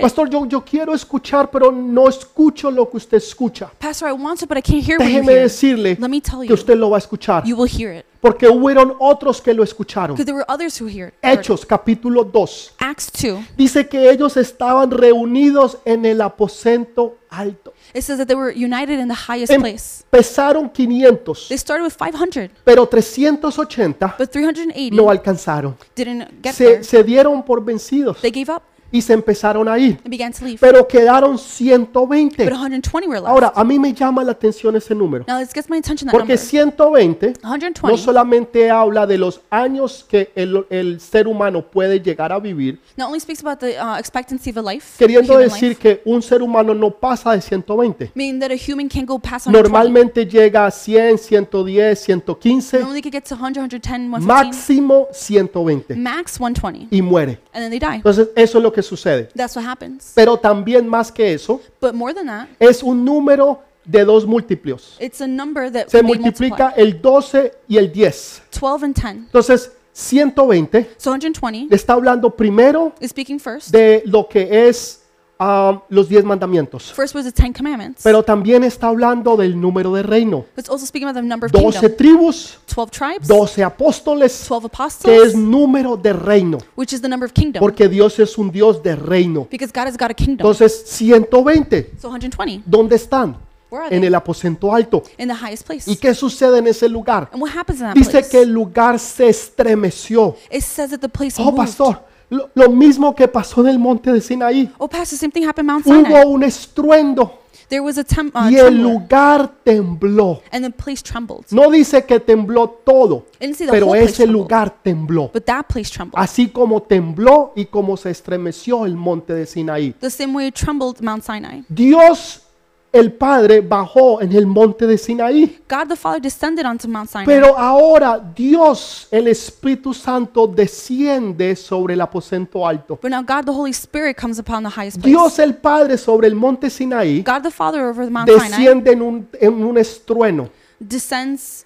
Pastor, yo, yo quiero escuchar, pero no escucho lo que usted escucha. Pastor, I want to, but I can't hear Déjeme decirle Let me tell que usted lo va a escuchar. porque hubieron otros que lo escucharon. Hechos capítulo 2. Acts 2. Dice que ellos estaban reunidos en el aposento alto. Em-. Empezaron 500, They started with 500, pero 380 but 380 no alcanzaron. didn't get Se, se dieron por vencidos They gave up y se empezaron a ir, pero quedaron But 120. 120 were left. Ahora, a mí me llama la atención ese número, porque number. 120 no 120 solamente habla de los años que el, el ser humano puede llegar a vivir, not only speaks about the uh, expectancy of a life, queriendo decir que un ser humano no pasa de 120. meaning that a human can go past 120. Normalmente llega a 100, 110, 115, Normally could get to 100, 110, 115, máximo 120 max 120, y muere. and then they die. Entonces, eso es lo que sucede. That's what happens. Pero también más que eso, But more than that, es un número de dos múltiplos. it's a number that Se multiplica el 12 y el 10. 12 and 10. Entonces, 120 So 120 está hablando primero is speaking first. de lo que es los 10 mandamientos. First was the Ten Commandments. Pero también está hablando del número de reino. It's also speaking about the number of 12 kingdom. tribus, 12 tribes, 12 apóstoles, 12 que es apostles, número de reino. which is the number of kingdom. Porque Dios es un Dios de reino. Because God has got a kingdom. Entonces, 120, So 120, ¿dónde están? where are En they? el aposento alto. In the highest place. ¿Y qué sucede en ese lugar? And what happens in that Dice place? que el lugar se estremeció. It says that the place Oh, moved. pastor, lo, lo mismo que pasó en el monte de Sinaí. Oh, pastor, same thing happened Mount Sinai. Hubo un estruendo There was a tem- uh, y el lugar tembló. and the place trembled. No dice que tembló todo, pero ese lugar tembló. but that place trembled. Así como tembló y como se estremeció el monte de Sinaí. The same way it trembled Mount Sinai. Dios, el Padre, bajó en el monte de Sinaí. God the Father descended onto Mount Sinai. Pero ahora Dios, el Espíritu Santo, desciende sobre el aposento alto. but now God the Holy Spirit comes upon the highest place. Dios el Padre sobre el monte Sinaí God the Father over the Mount Sinai desciende en un, en un estrueno, descends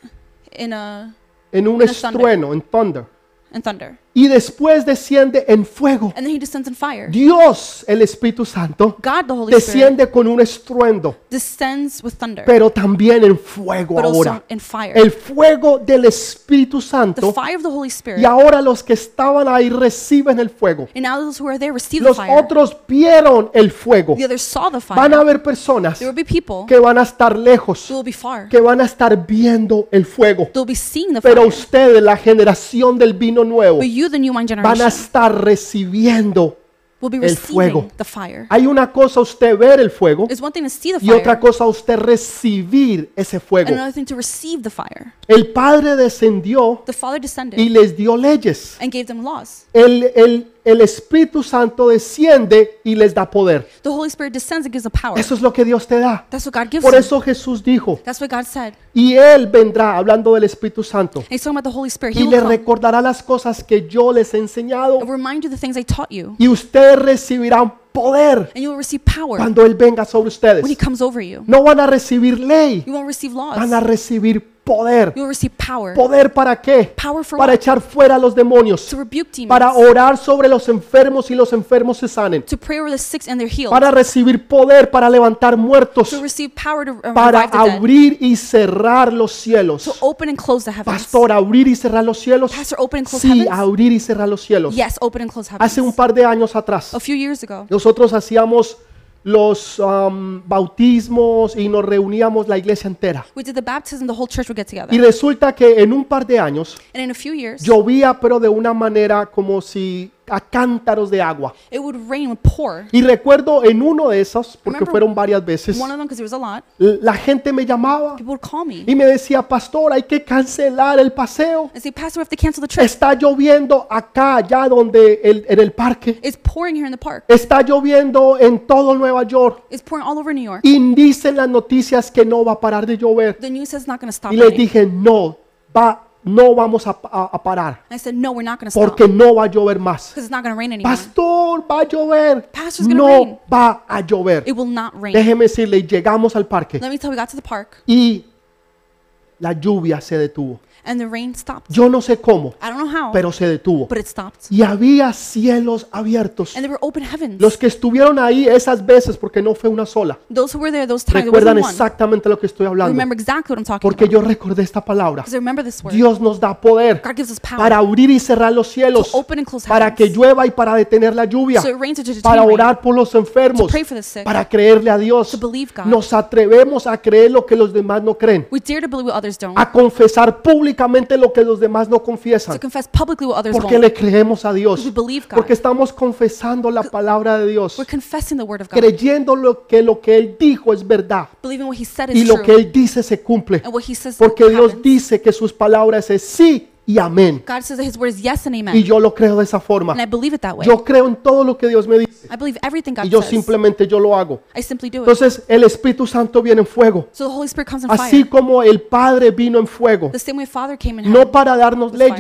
in a en un In a thunder. en thunder. in thunder, Y después desciende en fuego. and then He descends in fire. Dios, el Espíritu Santo, God the Holy Spirit desciende con un estruendo, descends with thunder, pero también en fuego but also ahora. in fire. El fuego del Espíritu the Santo. fire of the Holy Spirit. Y ahora los que estaban ahí reciben el fuego. And now those who are there receive the Los fire. otros vieron el fuego. the others saw the fire. Van a haber personas there will be people que van a estar lejos, who will be far. que van a estar viendo el fuego. They'll be seeing the Pero fire. ustedes, la generación del vino nuevo, but you, the new wine van a generation, estar recibiendo. will be el receiving fuego. the fire. Hay una cosa usted ver el fuego It's one thing to see the y fire, otra cosa usted recibir ese fuego. and another thing to receive the fire. El Padre descendió The Father descended y les dio leyes. and gave them laws. El, el- el Espíritu Santo desciende y les da poder. The Holy Spirit descends and gives them power. Eso es lo que Dios te da. That's what God gives Por eso Jesús dijo, That's what God said. y Él vendrá, hablando del Espíritu Santo, And He's talking about the Holy Spirit. He y come recordará las cosas que yo les he enseñado. and remind you the things I taught you. Y ustedes recibirán poder And you will receive power cuando Él venga sobre ustedes. when He comes over you. No van a recibir ley, You won't receive laws. van a recibir poder. ¿Poder para qué? Power for Para echar fuera a los demonios, para orar sobre los enfermos y los enfermos se sanen, para recibir poder para levantar muertos, para abrir y cerrar los cielos. Pastor, abrir y cerrar los cielos. Sí, abrir y cerrar los cielos. Yes, open and close heavens. Hace un par de años atrás, A few years ago, nosotros hacíamos los um, bautismos y nos reuníamos la iglesia entera. we did the baptism, the whole church would get together. Y resulta que en un par de años And in a few years, llovía, pero de una manera como si a cántaros de agua. it would rain, pour. Y recuerdo en uno de esos, porque fueron varias veces, One of them, there was a lot, la gente me llamaba people would call me y me decía, pastor, hay que cancelar el paseo. and say, Pastor, we have to cancel the trip. Está lloviendo acá, allá donde el- en el parque. It's pouring here in the park. Está lloviendo en todo Nueva York. It's pouring all over New York. Y dicen las noticias que no va a parar de llover. The news it's not going to stop Y les dije, no, va, no vamos a, a- a parar. I said, no, we're not going to stop Porque no va a llover más. because it's not going to rain anymore. Pastor, va a llover. Pastor's gonna No rain. va a llover. It will not rain. Déjeme decirle, llegamos al parque Let me tell you, we got to the park y la lluvia se detuvo. And the rain stopped. Yo no sé cómo, I don't know how, pero se detuvo. but it stopped. Y había cielos abiertos. And there were open heavens. Los que estuvieron ahí esas veces, porque no fue una sola, Those who were there those times, it recuerdan wasn't one. exactamente lo que estoy hablando. Remember exactly what I'm talking Porque about. yo recordé esta palabra. Because I remember this word. Dios nos da poder God gives us power para abrir y cerrar los cielos, to open and close para que heavens. llueva y para detener la lluvia, So it rains to detain para rain, orar por los enfermos, to pray for the sick, para creerle a Dios. to believe God. Nos atrevemos a creer lo que los demás no creen, We dare to believe what others don't. a confesar públicamente lo que los demás no confiesan, porque le creemos a Dios, porque estamos confesando la palabra de Dios, creyendo lo que lo que Él dijo es verdad. Y lo que Él dice se cumple, porque Dios dice que sus palabras es sí y amén. God says that his word is yes and Y amen. yo lo creo de esa forma. And I believe it that way. Yo creo en todo lo que Dios me dice I believe everything God y yo says. simplemente yo lo hago. I simply do it. Entonces el Espíritu Santo viene en fuego, So the Holy Spirit comes in así fire. como el Padre vino en fuego, The same way Father came in no para darnos with fire.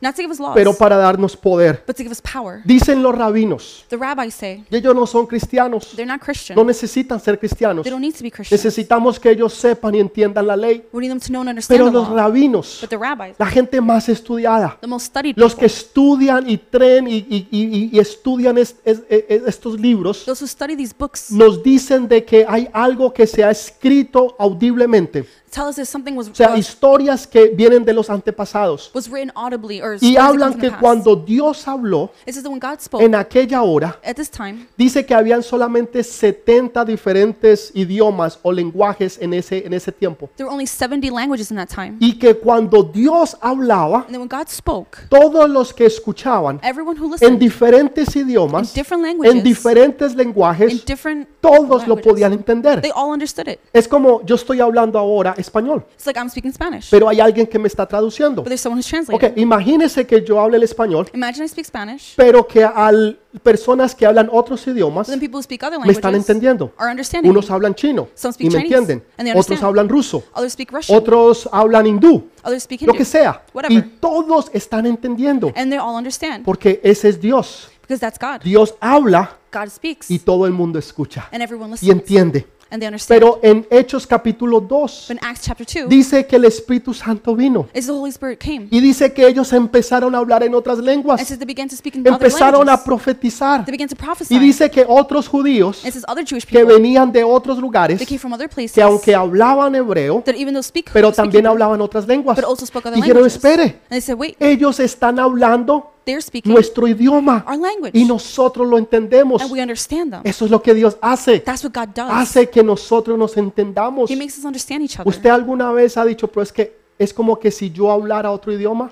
Leyes, Not to give us laws, pero para darnos poder. but to give us power. Dicen los rabinos, The rabbis say y ellos no son cristianos, they're not Christian. no necesitan ser cristianos. They don't need to be Christian. Necesitamos que ellos sepan y entiendan la ley. We need them to know and understand Pero the los law. rabinos, But the rabbis, la gente más estudiada, the most studied los que estudian y traen y, y- y- y estudian es- es- es- estos libros, those who study these books, nos dicen de que hay algo que se ha escrito audiblemente, tell us something was, o sea, historias que vienen de los antepasados. was written audibly or Y stories that come hablan from the que past. cuando Dios habló It says that when God spoke en aquella hora, at this time, dice que habían solamente 70 diferentes idiomas o lenguajes en ese, en ese tiempo. there were only 70 languages in that time. Y que cuando Dios hablaba, And then when God spoke, todos los que escuchaban everyone who en listened diferentes in idiomas, different en languages, diferentes in lenguajes, different todos lo languages, podían entender. they all understood it. Es como yo estoy hablando ahora español, It's like I'm speaking Spanish, pero hay alguien que me está traduciendo. but there's someone who's translating. imagínese que yo hable el español, Imagine I speak Spanish, pero que al personas que hablan otros idiomas then people who speak other me están entendiendo. are understanding. Unos hablan chino Some y speak me Chinese, entienden. and they Otros understand. hablan ruso. Others speak Russian, Otros hablan hindú. others speak Lo Hindu, que sea. Y whatever. todos están entendiendo. and they all understand Porque ese es Dios. because that's God. Dios habla God speaks, y todo el mundo escucha and everyone y listens, entiende. And they understand. Pero en Hechos capítulo 2 But in Acts chapter 2, dice que el Espíritu Santo vino is the Holy Spirit came. y dice que ellos empezaron a hablar en otras lenguas. says they began to speak in other Empezaron a languages. profetizar. They began to prophesy. Y dice que otros judíos It says other Jewish que people, venían de otros lugares, they came from other places, que aunque hablaban hebreo, that even though speak, pero speak también Hebrew, hablaban otras lenguas, but also spoke other dijeron, languages. espere, And they said, wait, ellos están hablando speaking nuestro idioma our language, y nosotros lo entendemos. and we understand them. Eso es lo que Dios hace. That's what God does. Hace que nosotros nos entendamos. He makes us understand each other. ¿Usted alguna vez ha dicho, pero es que es como que si yo hablara otro idioma?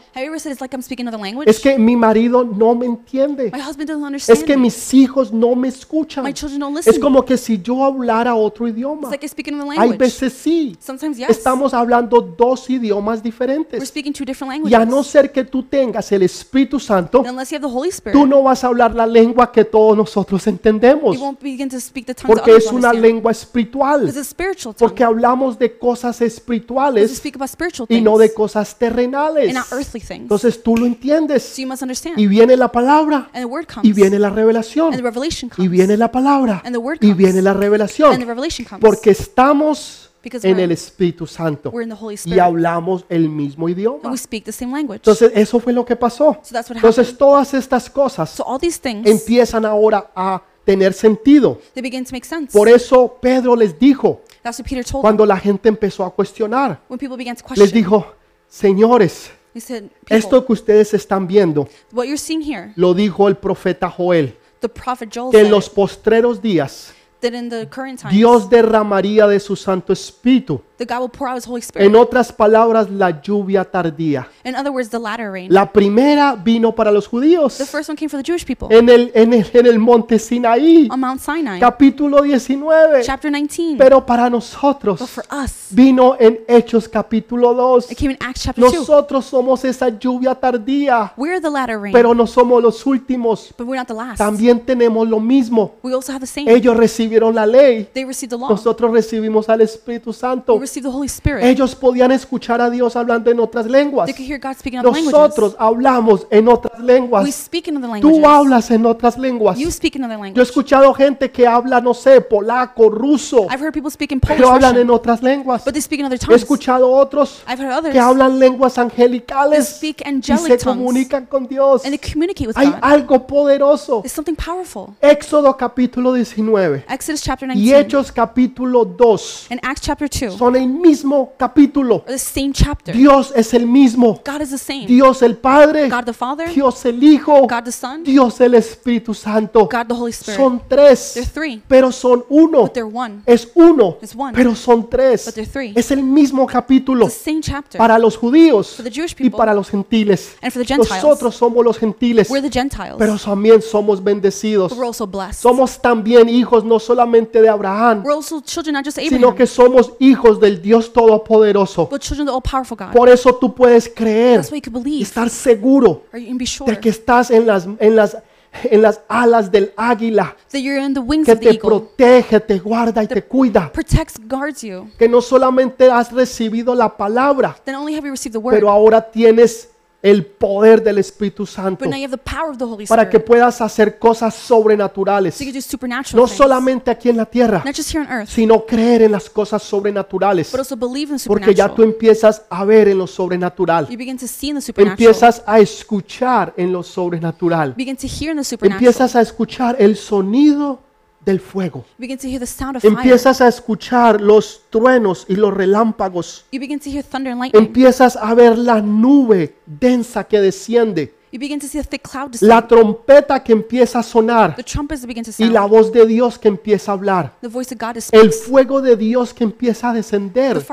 Es que mi marido no me entiende. Es que mis hijos no me escuchan. Es como que si yo hablara otro idioma. Hay veces sí. Estamos hablando dos idiomas We're diferentes. speaking two different Y languages. a no ser que tú tengas el Espíritu Santo, tú no vas a hablar la lengua que todos nosotros entendemos. you won't begin to speak the tongues that Porque es una lengua espiritual. Porque hablamos de cosas espirituales y no de cosas terrenales. Entonces tú lo entiendes. Y viene la palabra. Y viene la revelación. Y viene la palabra. Y viene la revelación. Porque estamos en el Espíritu Santo. Y hablamos el mismo idioma. we speak the same language. Entonces eso fue lo que pasó. Entonces todas estas cosas So all these things, empiezan ahora a tener sentido. they begin to make sense. Por eso Pedro les dijo, That's what Peter told them. cuando la gente empezó a cuestionar, When people began to les question, dijo, señores, he said, people, esto que ustedes están viendo, what you're seeing here, lo dijo el profeta Joel, the prophet Joel que en said los postreros días that in the current times, Dios derramaría de su Santo Espíritu. that God will pour out his Holy Spirit. En otras palabras, la lluvia tardía. in other words, the latter rain. La primera vino para los judíos the first one came for the Jewish people en el, en el, en el monte Sinaí, on Mount Sinai, capítulo 19. chapter 19. Pero para nosotros but for us, vino en Hechos capítulo 2. it came in Acts chapter 2. Nosotros somos esa lluvia tardía, We're the latter rain, pero no somos los últimos. but we're not the last. También tenemos lo mismo. we also have the same. Ellos recibieron la ley, nosotros recibimos al Espíritu We Santo. Ellos podían escuchar a Dios hablando en otras lenguas. Nosotros hablamos en otras lenguas. speak in other languages. Tú hablas en otras lenguas. Yo he escuchado gente que habla, no sé, polaco, ruso, pero hablan en otras lenguas. He escuchado otros que hablan lenguas angelicales y se comunican con Dios. Hay algo poderoso. Éxodo capítulo 19 Exodus chapter y 19 Hechos capítulo 2 and Acts chapter 2 son el mismo capítulo. are the same chapter. Dios es el mismo. God is the same. Dios el Padre, God the Father, Dios el Hijo, God the Son, Dios el Espíritu Santo. God the Holy Spirit. Son tres, They're three, pero son uno. but they're one. Es uno, It's one, pero son tres. but they're three. Es el mismo capítulo It's the same chapter. para los judíos For the Jewish y people para los gentiles. and for the Gentiles. Nosotros somos los gentiles, We're the Gentiles, pero también somos bendecidos. but we're also blessed. Somos también hijos no solamente de Abraham, sino que somos hijos del Dios Todopoderoso. Por eso tú puedes creer, estar seguro de que estás en las, en las, en las alas del águila, que te protege, te guarda y te cuida. Que no solamente has recibido la palabra, pero ahora tienes el poder del Espíritu Santo para que puedas hacer cosas sobrenaturales. No solamente aquí en la tierra, sino creer en las cosas sobrenaturales. Porque ya tú empiezas a ver en lo sobrenatural. Empiezas a escuchar en lo sobrenatural. Empiezas a escuchar el sonido del fuego. Empiezas a escuchar los truenos y los relámpagos. Empiezas a ver la nube densa que desciende. La trompeta que empieza a sonar y la voz de Dios que empieza a hablar. El fuego de Dios que empieza a descender.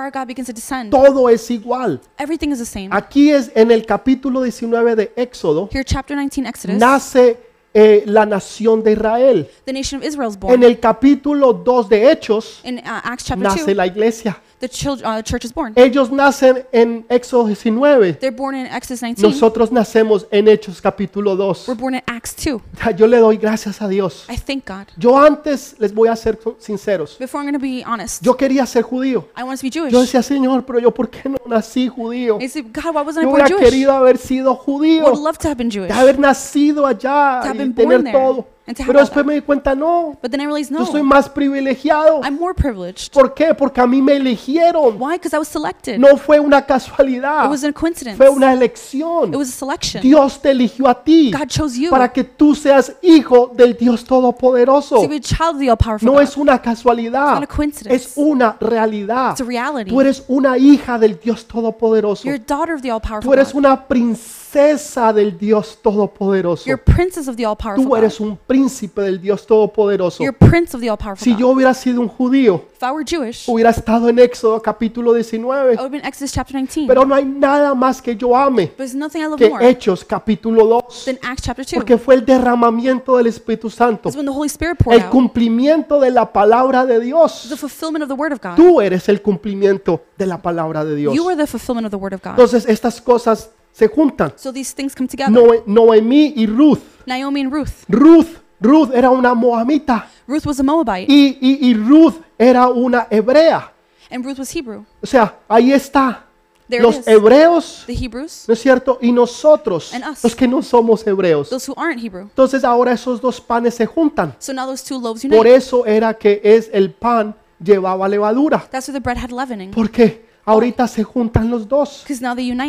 Todo es igual. Everything is the same. Aquí es en el capítulo 19 de Éxodo, Here, chapter 19, Exodus, nace eh, la nación de Israel. the nation of Israel is En born. el capítulo 2 de Hechos, In uh, Acts chapter nace 2, la iglesia. the child, uh, church is born. Ellos nacen en Éxodo 19. They're born in Exodus 19. Nosotros nacemos en Hechos capítulo 2. We're born in Acts 2. Yo le doy gracias a Dios. I thank God. Yo antes, les voy a ser sinceros, Before I'm going to be honest, yo quería ser judío. I wanted to be Jewish. Yo decía, Señor, pero yo, ¿por qué no nací judío? I said, God, why wasn't I Yo born hubiera Jewish? querido haber sido I judío, would love to have been Jewish. de haber nacido allá y tener todo. Pero después me di cuenta, no, But then I realized, yo soy no, más privilegiado. I'm more privileged. ¿Por qué? Porque a mí me eligieron. Why? Because I was selected. No fue una It casualidad, was a coincidence. fue una It elección. was a selection. Dios te eligió a ti God chose you para que tú seas hijo del Dios Todopoderoso. to be a child of the all-powerful No God. es una It's casualidad, not a coincidence. es una realidad. It's a reality. Tú eres una hija del Dios Todopoderoso. You're a daughter of the Tú all-powerful eres God. una princesa del Dios Todopoderoso. You're a princess of the all-powerful Tú eres un príncipe del Dios Todopoderoso. You're a prince of the all-powerful Si God. yo hubiera sido un judío, If I were Jewish, hubiera estado en Éxodo capítulo 19. would have been Exodus chapter 19. Pero no hay nada más que yo ame there's nothing I love que more Hechos capítulo 2. than Acts chapter 2. Porque fue el derramamiento del Espíritu Santo. It's when the Holy Spirit poured El out. cumplimiento de la palabra de The Dios. fulfillment of the word of God. Tú eres el cumplimiento de la palabra de Dios. You are the fulfillment of the word of God. Entonces estas cosas se juntan. So these things come together. Noe- Noemí y Ruth. Naomi and Ruth. Ruth, Ruth era una moabita Ruth was a Moabite, y, y, y Ruth era una hebrea. and Ruth was Hebrew. O sea, ahí está. There Los it is. hebreos, The Hebrews, ¿no es cierto? Y nosotros, And us. los que no somos hebreos. those who aren't Hebrew. Entonces ahora esos dos panes se juntan. So now those two loaves Por unite. eso era que es el pan llevaba levadura. That's why the bread had leavening. Porque ahorita se juntan los dos.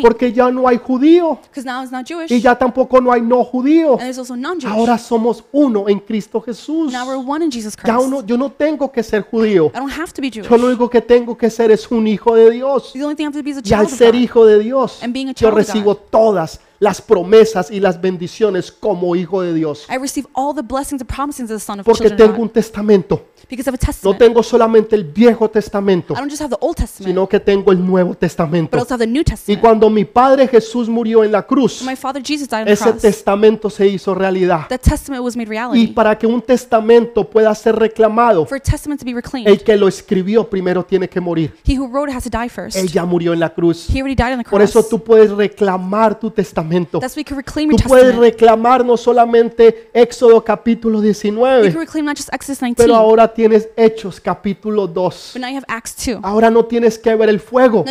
Porque ya no hay judío y ya tampoco no hay no judío. Ahora somos uno en Cristo Jesús. Ya uno, yo no tengo que ser judío. Yo lo único que tengo que ser es un hijo de Dios. Y al ser hijo de Dios, yo recibo todas las promesas y las bendiciones como hijo de Dios. Porque tengo un testamento. Because I have a No testament. tengo solamente el Viejo Testamento, I don't just have the Old Testament, sino que tengo el Nuevo but Testamento. also have the New Y Testament. cuando mi Padre Jesús murió en la cruz, When my father Jesus died on the ese cross, testamento se hizo realidad. that testament was made Y reality. para que un testamento pueda ser reclamado, For a testament to be reclaimed, el que lo escribió primero tiene que morir. he who wrote it has to die first. Ella murió en la cruz. He already died on the Por cross. eso tú puedes reclamar tu testamento. That's why you can reclaim Tú puedes testament. reclamar no solamente Éxodo capítulo You 19, can reclaim not just Exodus 19, pero ahora tienes Hechos capítulo 2. But now you have Acts 2. Ahora no tienes que ver el fuego.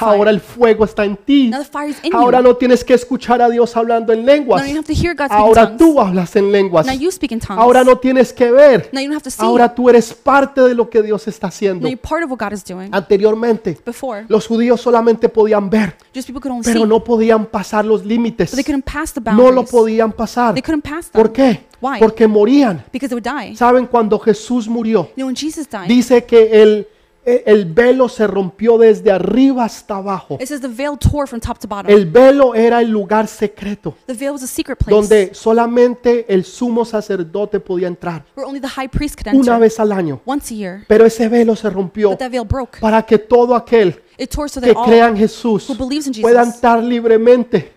Ahora el fuego está en ti. Ahora no tienes que escuchar a Dios hablando en lenguas. Ahora tú hablas en lenguas. Ahora no tienes que ver. Ahora tú eres parte de lo que Dios está haciendo. Anteriormente, los judíos solamente podían ver, pero no podían pasar los límites. No lo podían pasar. ¿Por qué? Why? Porque morían. because they would die. ¿Saben cuando Jesús murió? You know, when Jesus died, Dice que el, el velo se rompió desde arriba hasta abajo. it says the veil tore from top to bottom. El velo era el lugar secreto The veil was a secret place donde solamente el sumo sacerdote podía entrar where only the high priest could una vez al año. once a year. Pero ese velo se rompió para que todo aquel que that crea all en Jesús puedan estar libremente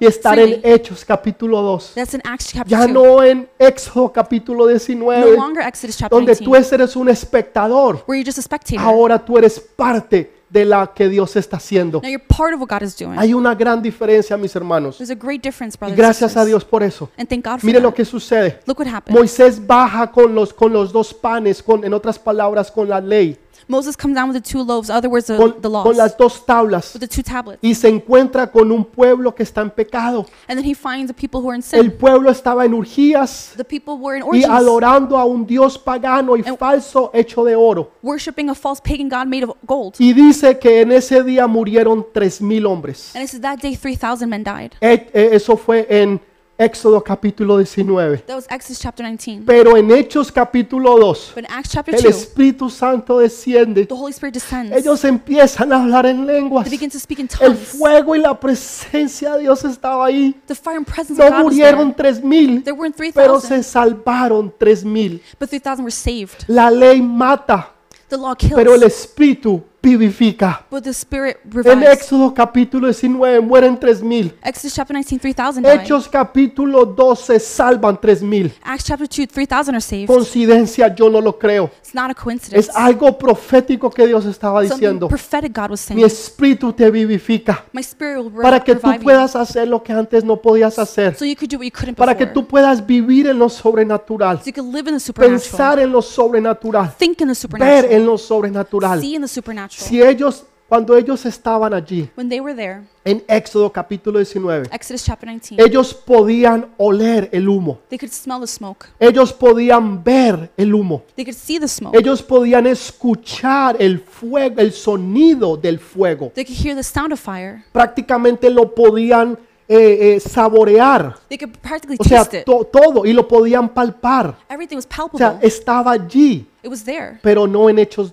y estar en. Hechos capítulo 2. That's in Acts chapter Ya 2. no en Éxodo capítulo No 19, longer Exodus chapter donde 19, tú eres un espectador. Ahora tú eres parte de la que Dios está haciendo. Hay una gran diferencia, mis hermanos. Y gracias a. Dios por eso. Mire lo que sucede. Moisés baja con los, con los dos panes, con, en otras palabras, con la ley, Moses comes down with the two loaves, other words, the, con, the laws, con las dos tablas, with the two tablets. y se encuentra con un pueblo que está en pecado. And then he finds the people who are in El sin. pueblo estaba en urgías The people were in y orgies, adorando a un Dios pagano y falso hecho de oro. worshiping a false pagan god made of gold. Y dice que en ese día murieron tres mil hombres. And it says that day 3,000 men died. E- eh, Eso fue en Éxodo capítulo 19. That was Exodus chapter 19. Pero en Hechos capítulo 2, But in Acts chapter el 2, Espíritu Santo desciende. the Holy Spirit descends. Ellos empiezan a hablar en lenguas. They begin to speak in El tongues. fuego y la presencia de Dios estaba ahí. The fire and presence No of God was there. murieron tres mil, There weren't pero 3,000, se salvaron tres mil. but 3,000 were saved. La ley mata, The law kills, pero el Espíritu vivifica. but the Spirit En revives. Éxodo capítulo 19 mueren tres mil. Exodus chapter 19, 3,000 died. Hechos capítulo 12 salvan tres mil. Acts chapter 2, 3,000 are saved. Coincidencia, yo no lo creo. It's not a coincidence. Es algo profético que Dios estaba Something diciendo. prophetic God was Mi saying. espíritu te vivifica My spirit will re- para que tú revive puedas hacer lo que antes no podías hacer. So you could do what you couldn't Para que before. tú puedas vivir en lo sobrenatural. So you could live in the supernatural. Pensar en lo sobrenatural. Think in the Ver supernatural. en lo sobrenatural. See in the supernatural. Si ellos, cuando ellos estaban allí, When they were there, en Éxodo capítulo 19, Exodus chapter 19, ellos podían oler el humo. they could smell the smoke. Ellos podían ver el humo. They could see the smoke. Ellos podían escuchar el fuego, el sonido del fuego. They could hear the sound of fire. Prácticamente lo podían eh, eh, saborear. They could practically O sea, taste it. to- todo y lo podían palpar. Everything was O palpable. sea, estaba allí, It was there. pero no en Hechos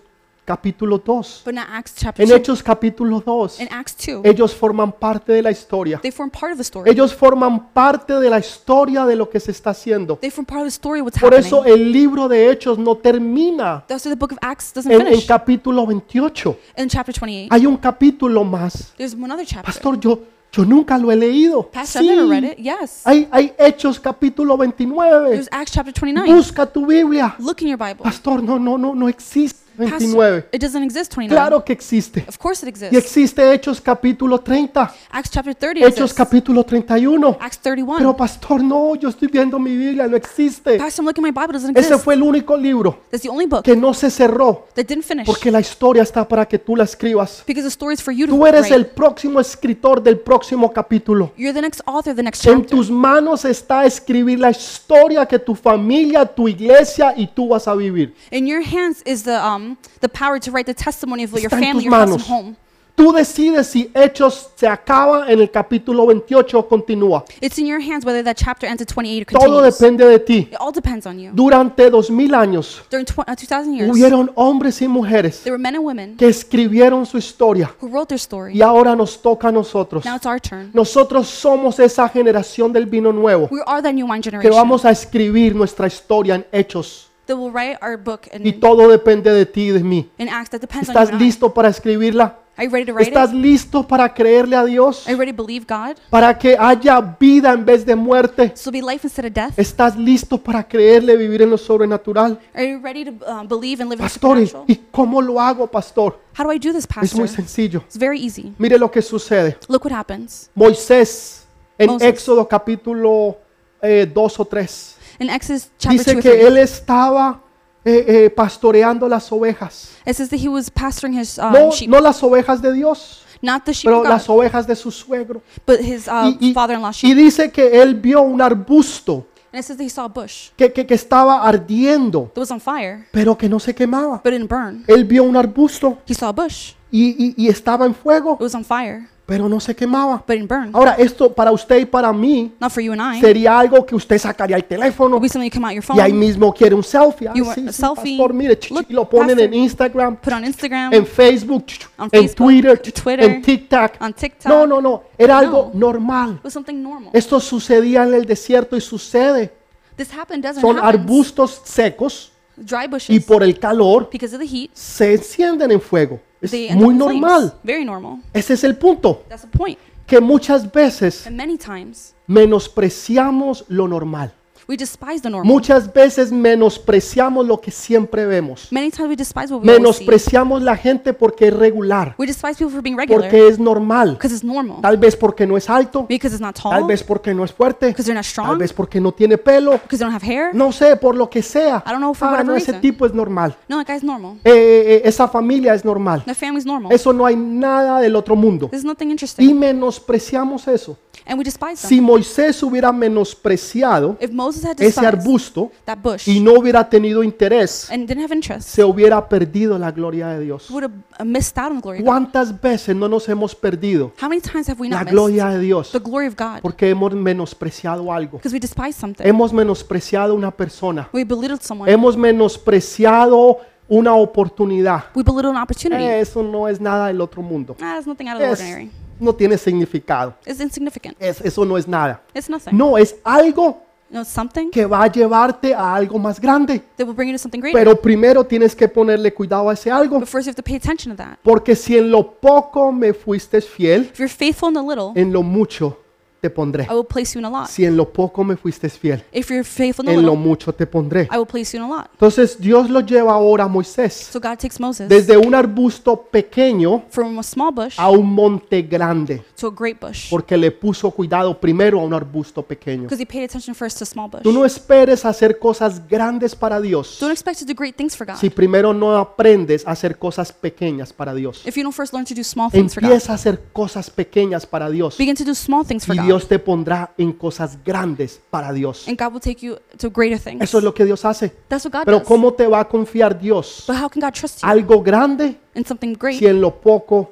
capítulo 2. But not Acts chapter En 2. Hechos capítulo 2, In Acts 2, ellos forman parte de la historia. they form part of the story. Ellos forman parte de la historia de lo que se está haciendo. They form part of the story of what's Por happening. eso el libro de Hechos no termina That's why the book of Acts doesn't en, en finish. capítulo 28. In chapter 28, Hay un capítulo más. there's another chapter. Pastor, yo, yo nunca lo he leído. Pastor, I've never read Sí. it. Yes. Hay, hay Hechos capítulo 29. There's Acts chapter 29. Busca tu Biblia. Look in your Bible. Pastor, no, no, no, no existe Pastor, 29. it doesn't exist 29. Claro que existe. Of course it Y exists. existe Hechos capítulo 30. Acts chapter 30 Hechos exists. capítulo 31. Acts 31. Pero pastor, no, yo estoy viendo mi Biblia, no existe. Pastor, I'm looking at my Bible. It doesn't Ese fue el único libro That's the only book que no se cerró that didn't finish. porque la historia está para que tú la escribas. Because the story is for you to Tú eres write. el próximo escritor del próximo capítulo. You're the next author of the next En chapter. tus manos está escribir la historia que tu familia, tu iglesia y tú vas a vivir. In your hands is the um the power to write the testimony of your Está en family, tus your house, and manos. home. Tú decides si Hechos se acaba en el capítulo 28 o continúa. It's in your hands whether that chapter ends at 28 or Todo continues. depende de ti. It all depends on you. Durante dos mil años During tw- uh, 2,000 years, hubieron hombres y mujeres there were men and women que escribieron su historia who wrote their story. y ahora nos toca a nosotros. Now it's our turn. Nosotros somos esa generación del vino nuevo We are that new wine que generation vamos a escribir nuestra historia en Hechos that will write our book y in, todo depende de ti y de mí. that depends on ¿Estás you and I. listo para escribirla? Are you ready to write ¿Estás it? listo para creerle a Dios? Are you ready to believe God? Para que haya vida en vez de muerte. So be life instead of death? ¿Estás listo para creerle vivir en lo sobrenatural? Are you ready to um, believe and live in the Pastor, ¿y supernatural? y cómo lo hago, pastor? How do I do this, Es Pastor? muy sencillo. It's very easy. Mire lo que sucede. Look what happens. Moisés en Moses. Éxodo capítulo 2 o 3 In Exodus chapter 2 dice que 3, él estaba eh, eh, pastoreando las ovejas. It says that he was pastoring his um, No, sheep, no las ovejas de Dios, not the sheep pero of God, las ovejas de su suegro. but his uh, Y, y- father-in-law y sheep. dice que él vio un arbusto And it says that he saw a bush que, que- que estaba ardiendo, that was on fire, pero que no se quemaba. but it didn't burn. Él vio un arbusto He saw a bush. y, y- y estaba en fuego, It was on fire, pero no se quemaba. but it. Ahora, esto para usted y para mí Not for you and I. Sería algo que usted sacaría el teléfono would be something you come out your y ahí mismo quiere un selfie. Ay, You want sí, a sí, selfie. pastor, mire, ch- ch- Look, y lo ponen en pastor. Instagram, put on Instagram, en Facebook, ch- ch- On en Facebook, Twitter, ch- Twitter, en TikTok. on TikTok. No, no, no, era algo No. normal. It was something normal. Esto sucedía en el desierto y sucede. This happened, doesn't Son happen. arbustos secos Dry y bushes, por el calor because of the heat, se encienden en fuego. Es muy normal. Very normal. Ese es el punto. That's the point. Que muchas veces And many times, menospreciamos lo normal. We despise the normal. Muchas veces menospreciamos lo que siempre vemos. Many times we despise what we always see. Menospreciamos la gente porque es regular, We despise people for being regular porque es normal. because it's normal. Tal vez porque no es alto, Because it's not tal tall, vez porque no es fuerte, because they're not tal strong, vez porque no tiene pelo. because they don't have hair. No sé, por lo que sea. I don't know, for Ah, whatever no, ese reason. tipo es normal. No, that guy's normal. Eh, eh, eh, esa familia es normal. Their family's normal. Eso no hay nada del otro mundo. There's nothing Y interesting. menospreciamos eso. And we despise them. Si Moisés hubiera menospreciado If Moses ese arbusto that bush y no hubiera tenido interés, and didn't have interest, se hubiera perdido la gloria de Dios. he would have uh, missed out on the glory of God. ¿Cuántas veces no nos hemos perdido How many times have we la not missed gloria de Dios the glory of God porque hemos menospreciado algo? because we despise something? Hemos menospreciado una persona. We belittled someone. Hemos menospreciado una oportunidad. We belittled an opportunity. Eso no es nada del otro mundo. Ah, it's nothing out of the Es- ordinary. no tiene significado. It's insignificant. Es- eso no es nada. It's nothing. No, es algo know, it's something que va a llevarte a algo más grande. that will bring you to something greater. Pero primero tienes que ponerle cuidado a ese algo. But first, you have to pay attention to that. Porque si en lo poco me fuiste fiel, If you're faithful in the little, en lo mucho te pondré. I will place you in a lot. Si en lo poco me fuiste fiel, If you're faithful in en lo little, mucho te pondré. I will place you in a lot. Entonces Dios lo lleva ahora a Moisés So God takes Moses desde un arbusto pequeño from a small bush a un monte grande, to a great bush porque le puso cuidado primero a un arbusto pequeño. because he paid attention first to small bush. Tú no esperes hacer cosas grandes para Dios Don't expect to do great things for God si primero no aprendes a hacer cosas pequeñas para Dios. if you don't first learn to do small things for God. Empieza a hacer cosas pequeñas para Dios Begin to do small things for y God, Dios te pondrá en cosas grandes para Dios. and God will take you to greater things. Eso es lo que Dios hace. That's what God Pero does. ¿cómo te va a confiar Dios? But how can God trust you Algo grande in something great? si en lo poco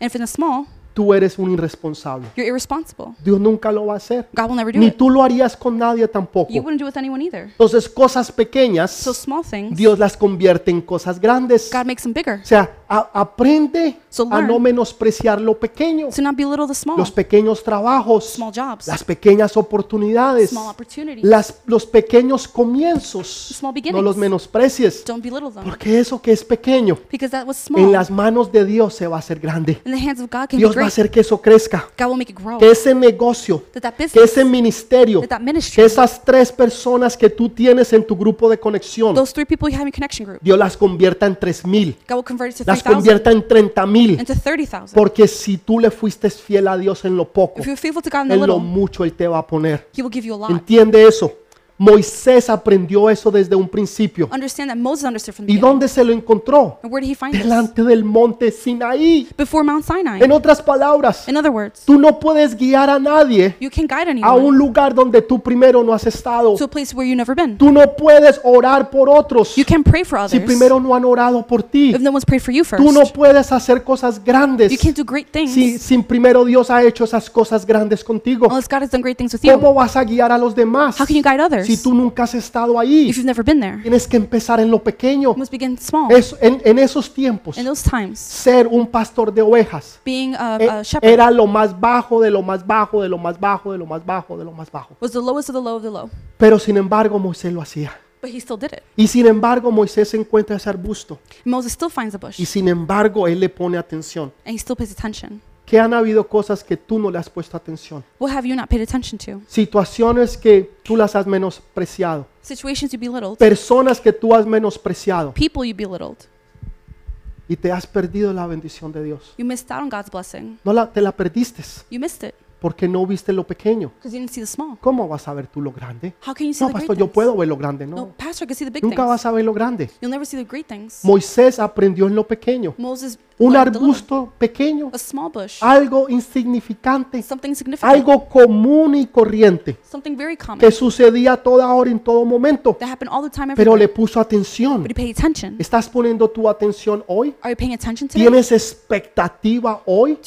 And if in the small, tú eres un irresponsable. you're irresponsible. Dios nunca lo va a hacer. God will never do Ni it. tú lo harías con nadie tampoco. You wouldn't do it with anyone either. Entonces cosas pequeñas, So small things, Dios las convierte en cosas grandes. God makes them bigger. O sea, a- aprende So a learn. no menospreciar lo pequeño, To not belittle the small, los pequeños trabajos, small jobs, las pequeñas oportunidades, small opportunities. las, los pequeños comienzos. Small No beginnings. los menosprecies, Don't belittle them porque eso que es pequeño because that was en small. las manos de Dios se va a hacer grande. In the hands of God can be Dios va a great. hacer que eso crezca, que ese negocio, que ese ministerio, que esas tres personas que tú tienes en tu grupo de conexión, group, Dios las convierta en tres mil, las 3,000 convierta en treinta mil, into 30,000. porque si tú le fuiste fiel a Dios en lo poco, en lo mucho Él te va a poner. Entiende eso. Moisés aprendió eso desde un principio. ¿Y dónde se lo encontró? Delante del monte Sinaí. Before Mount Sinai. En otras palabras, In other words, tú no puedes guiar a nadie you can guide a un lugar donde tú primero no has estado. to a place where you've never been. Tú no puedes orar por otros You can pray for si others primero no han orado por ti. if no one's prayed for you first. Tú no puedes hacer cosas grandes You can't do great things si sin primero Dios ha hecho esas cosas grandes contigo. ¿Cómo vas a guiar a los demás Si tú nunca has estado ahí? if you've never been there? Tienes que empezar en lo pequeño. You must begin small. Es- en, en esos tiempos, In those times, ser un pastor de ovejas being a, eh, a shepherd era lo más bajo de lo más bajo, de lo más bajo, de lo más bajo, de lo más bajo. was the lowest of the low of the low. Pero sin embargo Moisés lo hacía. But he still did it. Y sin embargo Moisés encuentra ese arbusto. Moses still finds a bush Y sin embargo él le pone atención. and he still pays attention. Que han habido cosas que tú no le has puesto atención. What have you not paid attention to? Situaciones que tú las has menospreciado. Situations you belittled, Personas que tú has menospreciado. people you belittled. Y te has perdido la bendición de Dios. You missed out on God's blessing. No la, te la perdiste. You missed it. Porque no viste lo pequeño. Because you didn't see the small. ¿Cómo vas a ver tú lo grande? How can you see No, the pastor, yo puedo ver lo grande. No, No, pastor, I can see the big nunca vas a ver lo grande. You'll never see the great things. Moisés aprendió en lo pequeño. Moses Un arbusto pequeño, a small bush, algo insignificante, algo común y corriente something very common que sucedía a toda hora en todo momento, time pero le puso atención. ¿Estás poniendo tu atención hoy? ¿Tienes expectativa hoy?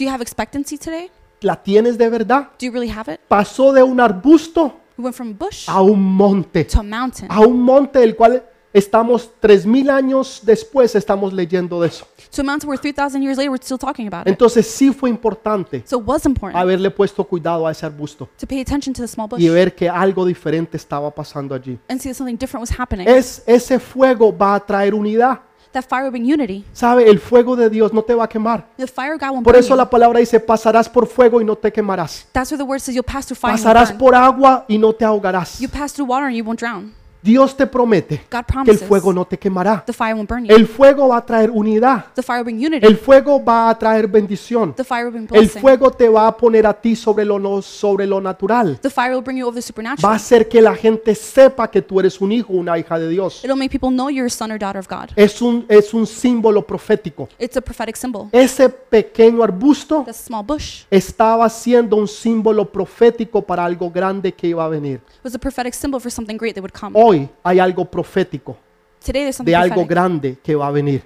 ¿La tienes de verdad? Do you really have it? Pasó de un arbusto We went from a bush a un monte, to a mountain, a un monte del cual estamos tres mil años después estamos leyendo de eso. to a mountain where 3,000 years later we're still talking about it. Entonces sí fue importante So it was important haberle puesto cuidado a ese arbusto to pay attention to the small bush y ver que algo diferente estaba pasando allí. and see that something different was happening. Es, ese fuego va a traer unidad. That fire will bring unity. ¿Sabe? El fuego de Dios no te va a quemar. The fire of God won't Por burn eso you. la palabra dice, pasarás por fuego y no te quemarás. That's where the word says you'll pass through fire and you Pasarás burn. por agua y no te ahogarás. You pass through water and you won't drown. Dios te promete que el fuego no te quemará. El fuego va a traer unidad. El fuego va a traer bendición. El fuego te va a poner a ti sobre lo, no- sobre lo natural. Va a supernatural. hacer que la gente sepa que tú eres un hijo, una hija de Dios. It'll make people know you're a son or daughter of God. Es un, es un símbolo profético. It's a prophetic symbol. Ese pequeño arbusto estaba siendo un símbolo profético para algo grande que iba a venir. was Hoy hay algo profético de algo grande que va a venir.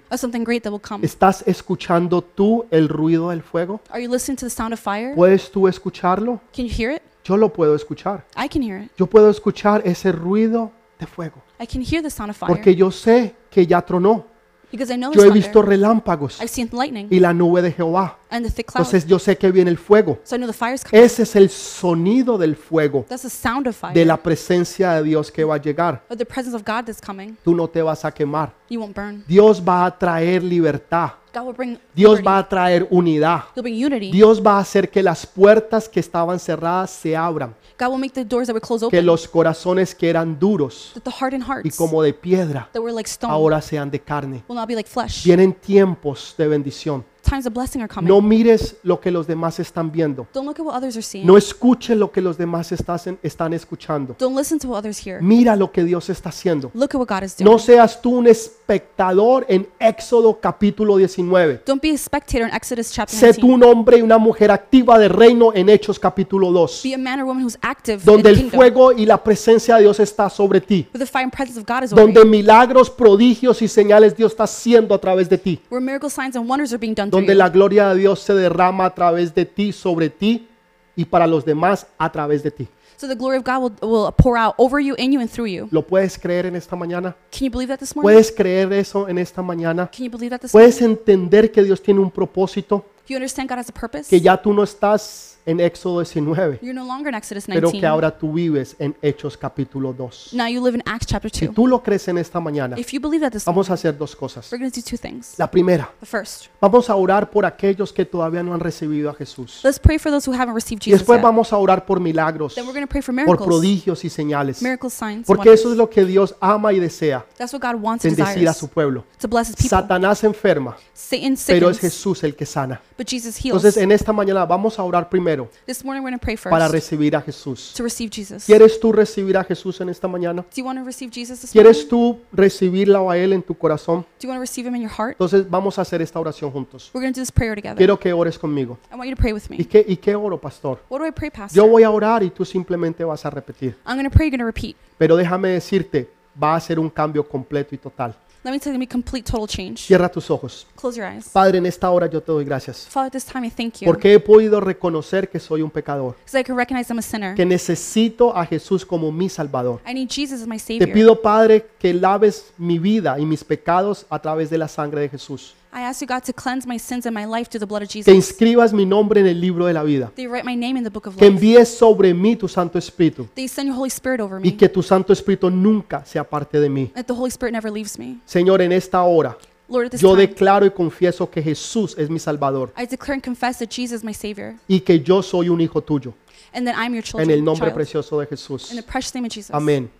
¿Estás escuchando tú el ruido del fuego? Are you listening to the sound of fire? ¿Puedes tú escucharlo? Can you hear it? Yo lo puedo escuchar. I can hear it. Yo puedo escuchar ese ruido de fuego. I can hear the sound of fire Porque yo sé que ya tronó. Because I know Yo he visto relámpagos I've seen lightning y la nube de Jehová. and the thick cloud. Entonces yo sé que viene el fuego. So I know the fire's coming. Ese es el sonido del fuego, That's the sound of fire. de la presencia de Dios que va a llegar. The presence of God that's coming. Tú no te vas a quemar. You won't burn. Dios va a traer libertad. God will bring Dios va a traer unidad. He'll bring unity. Dios va a hacer que las puertas que estaban cerradas se abran. God will make the doors that were closed Que open. los corazones que eran duros That the hardened y hearts como de piedra that were like stone ahora sean de carne. will not be like flesh. Vienen tiempos de bendición. Times of blessing are coming. No mires lo que los demás están viendo. Don't look at what others are seeing. No escuches lo que los demás estás en- están escuchando. Don't listen to what others hear. Mira lo que Dios está haciendo. Look at what God is doing. No seas tú un espectador en Éxodo capítulo 19. Don't be a spectator in Exodus chapter Sé tú 19. un hombre y una mujer activa de reino en Hechos capítulo 2, Be a man or woman who's active in donde the el kingdom. fuego y la presencia de Dios está sobre ti, Where the fire and presence of God is over donde you. milagros, prodigios y señales Dios está haciendo a través de ti, Where miracle signs and wonders are being done donde la gloria de Dios se derrama a través de ti, sobre ti y para los demás a través de ti. So the glory of God will, will pour out over you, in you, and through you. ¿Lo puedes creer en esta mañana? Can you believe that this morning? ¿Puedes creer eso en esta mañana? Can you believe that this morning? ¿Puedes entender que Dios tiene un propósito? You understand God has a purpose? Que ya tú no estás en Éxodo 19, You're no longer in Exodus pero 19. que ahora tú vives en Hechos capítulo 2. Now you live in Acts chapter Si 2. tú lo crees en esta mañana, If you believe that this vamos a hacer dos cosas. we're going to do two things. La primera, The first, vamos a orar por aquellos que todavía no han recibido a Jesús. let's pray for those who haven't received Y Jesus después yet. vamos a orar por milagros, Then we're going to pray for por miracles, prodigios y señales. miracle signs, Porque wonders. eso es lo que Dios ama y desea, That's what God wants and bendecir a su pueblo. to bless his people. Satanás enferma, Satan pero es sickens, Jesús el que sana. but Jesus heals. Entonces en esta mañana vamos a orar primero This morning we're going to pray para first recibir a Jesús. to receive Jesus. Do ¿Quieres tú recibir a Jesús en esta mañana? you want to receive Jesus this morning? ¿Quieres tú recibirlo a Él en tu corazón? Do you want to receive him in your heart? Entonces vamos a hacer esta oración juntos. We're going to do this prayer together. Quiero que ores conmigo. I want you to pray with ¿Y me. qué, y qué oro, pastor? What do I pray, Pastor? Yo voy a orar y tú simplemente vas a repetir. I'm going to pray, you're going to repeat. Pero déjame decirte, va a ser un cambio completo y total. Let me tell you, complete, total change. Cierra tus ojos. Close your eyes. Padre, en esta hora yo te doy gracias. Father, at this time I thank you Porque he podido reconocer que soy un pecador. I can recognize I'm a sinner. Que necesito a Jesús como mi Salvador. I need Jesus as my Te Savior. pido, Padre, que laves mi vida y mis pecados a través de la sangre de Jesús. I ask you, God, to cleanse my sins and my life through the blood of Que Jesus. inscribas mi nombre en el libro de la vida. Write my name in the book of Que life. envíes sobre mí tu Santo Espíritu. Send your Holy Spirit over Y me. que tu Santo Espíritu nunca se aparte de mí. That the Holy Spirit never leaves me. Señor, en esta hora Lord, at this yo time, declaro y confieso que Jesús es mi Salvador I declare and confess that Jesus is my Savior y que yo soy un hijo tuyo. and that I'm your En el nombre child. precioso de Jesús. In the precious name of Jesus. Amén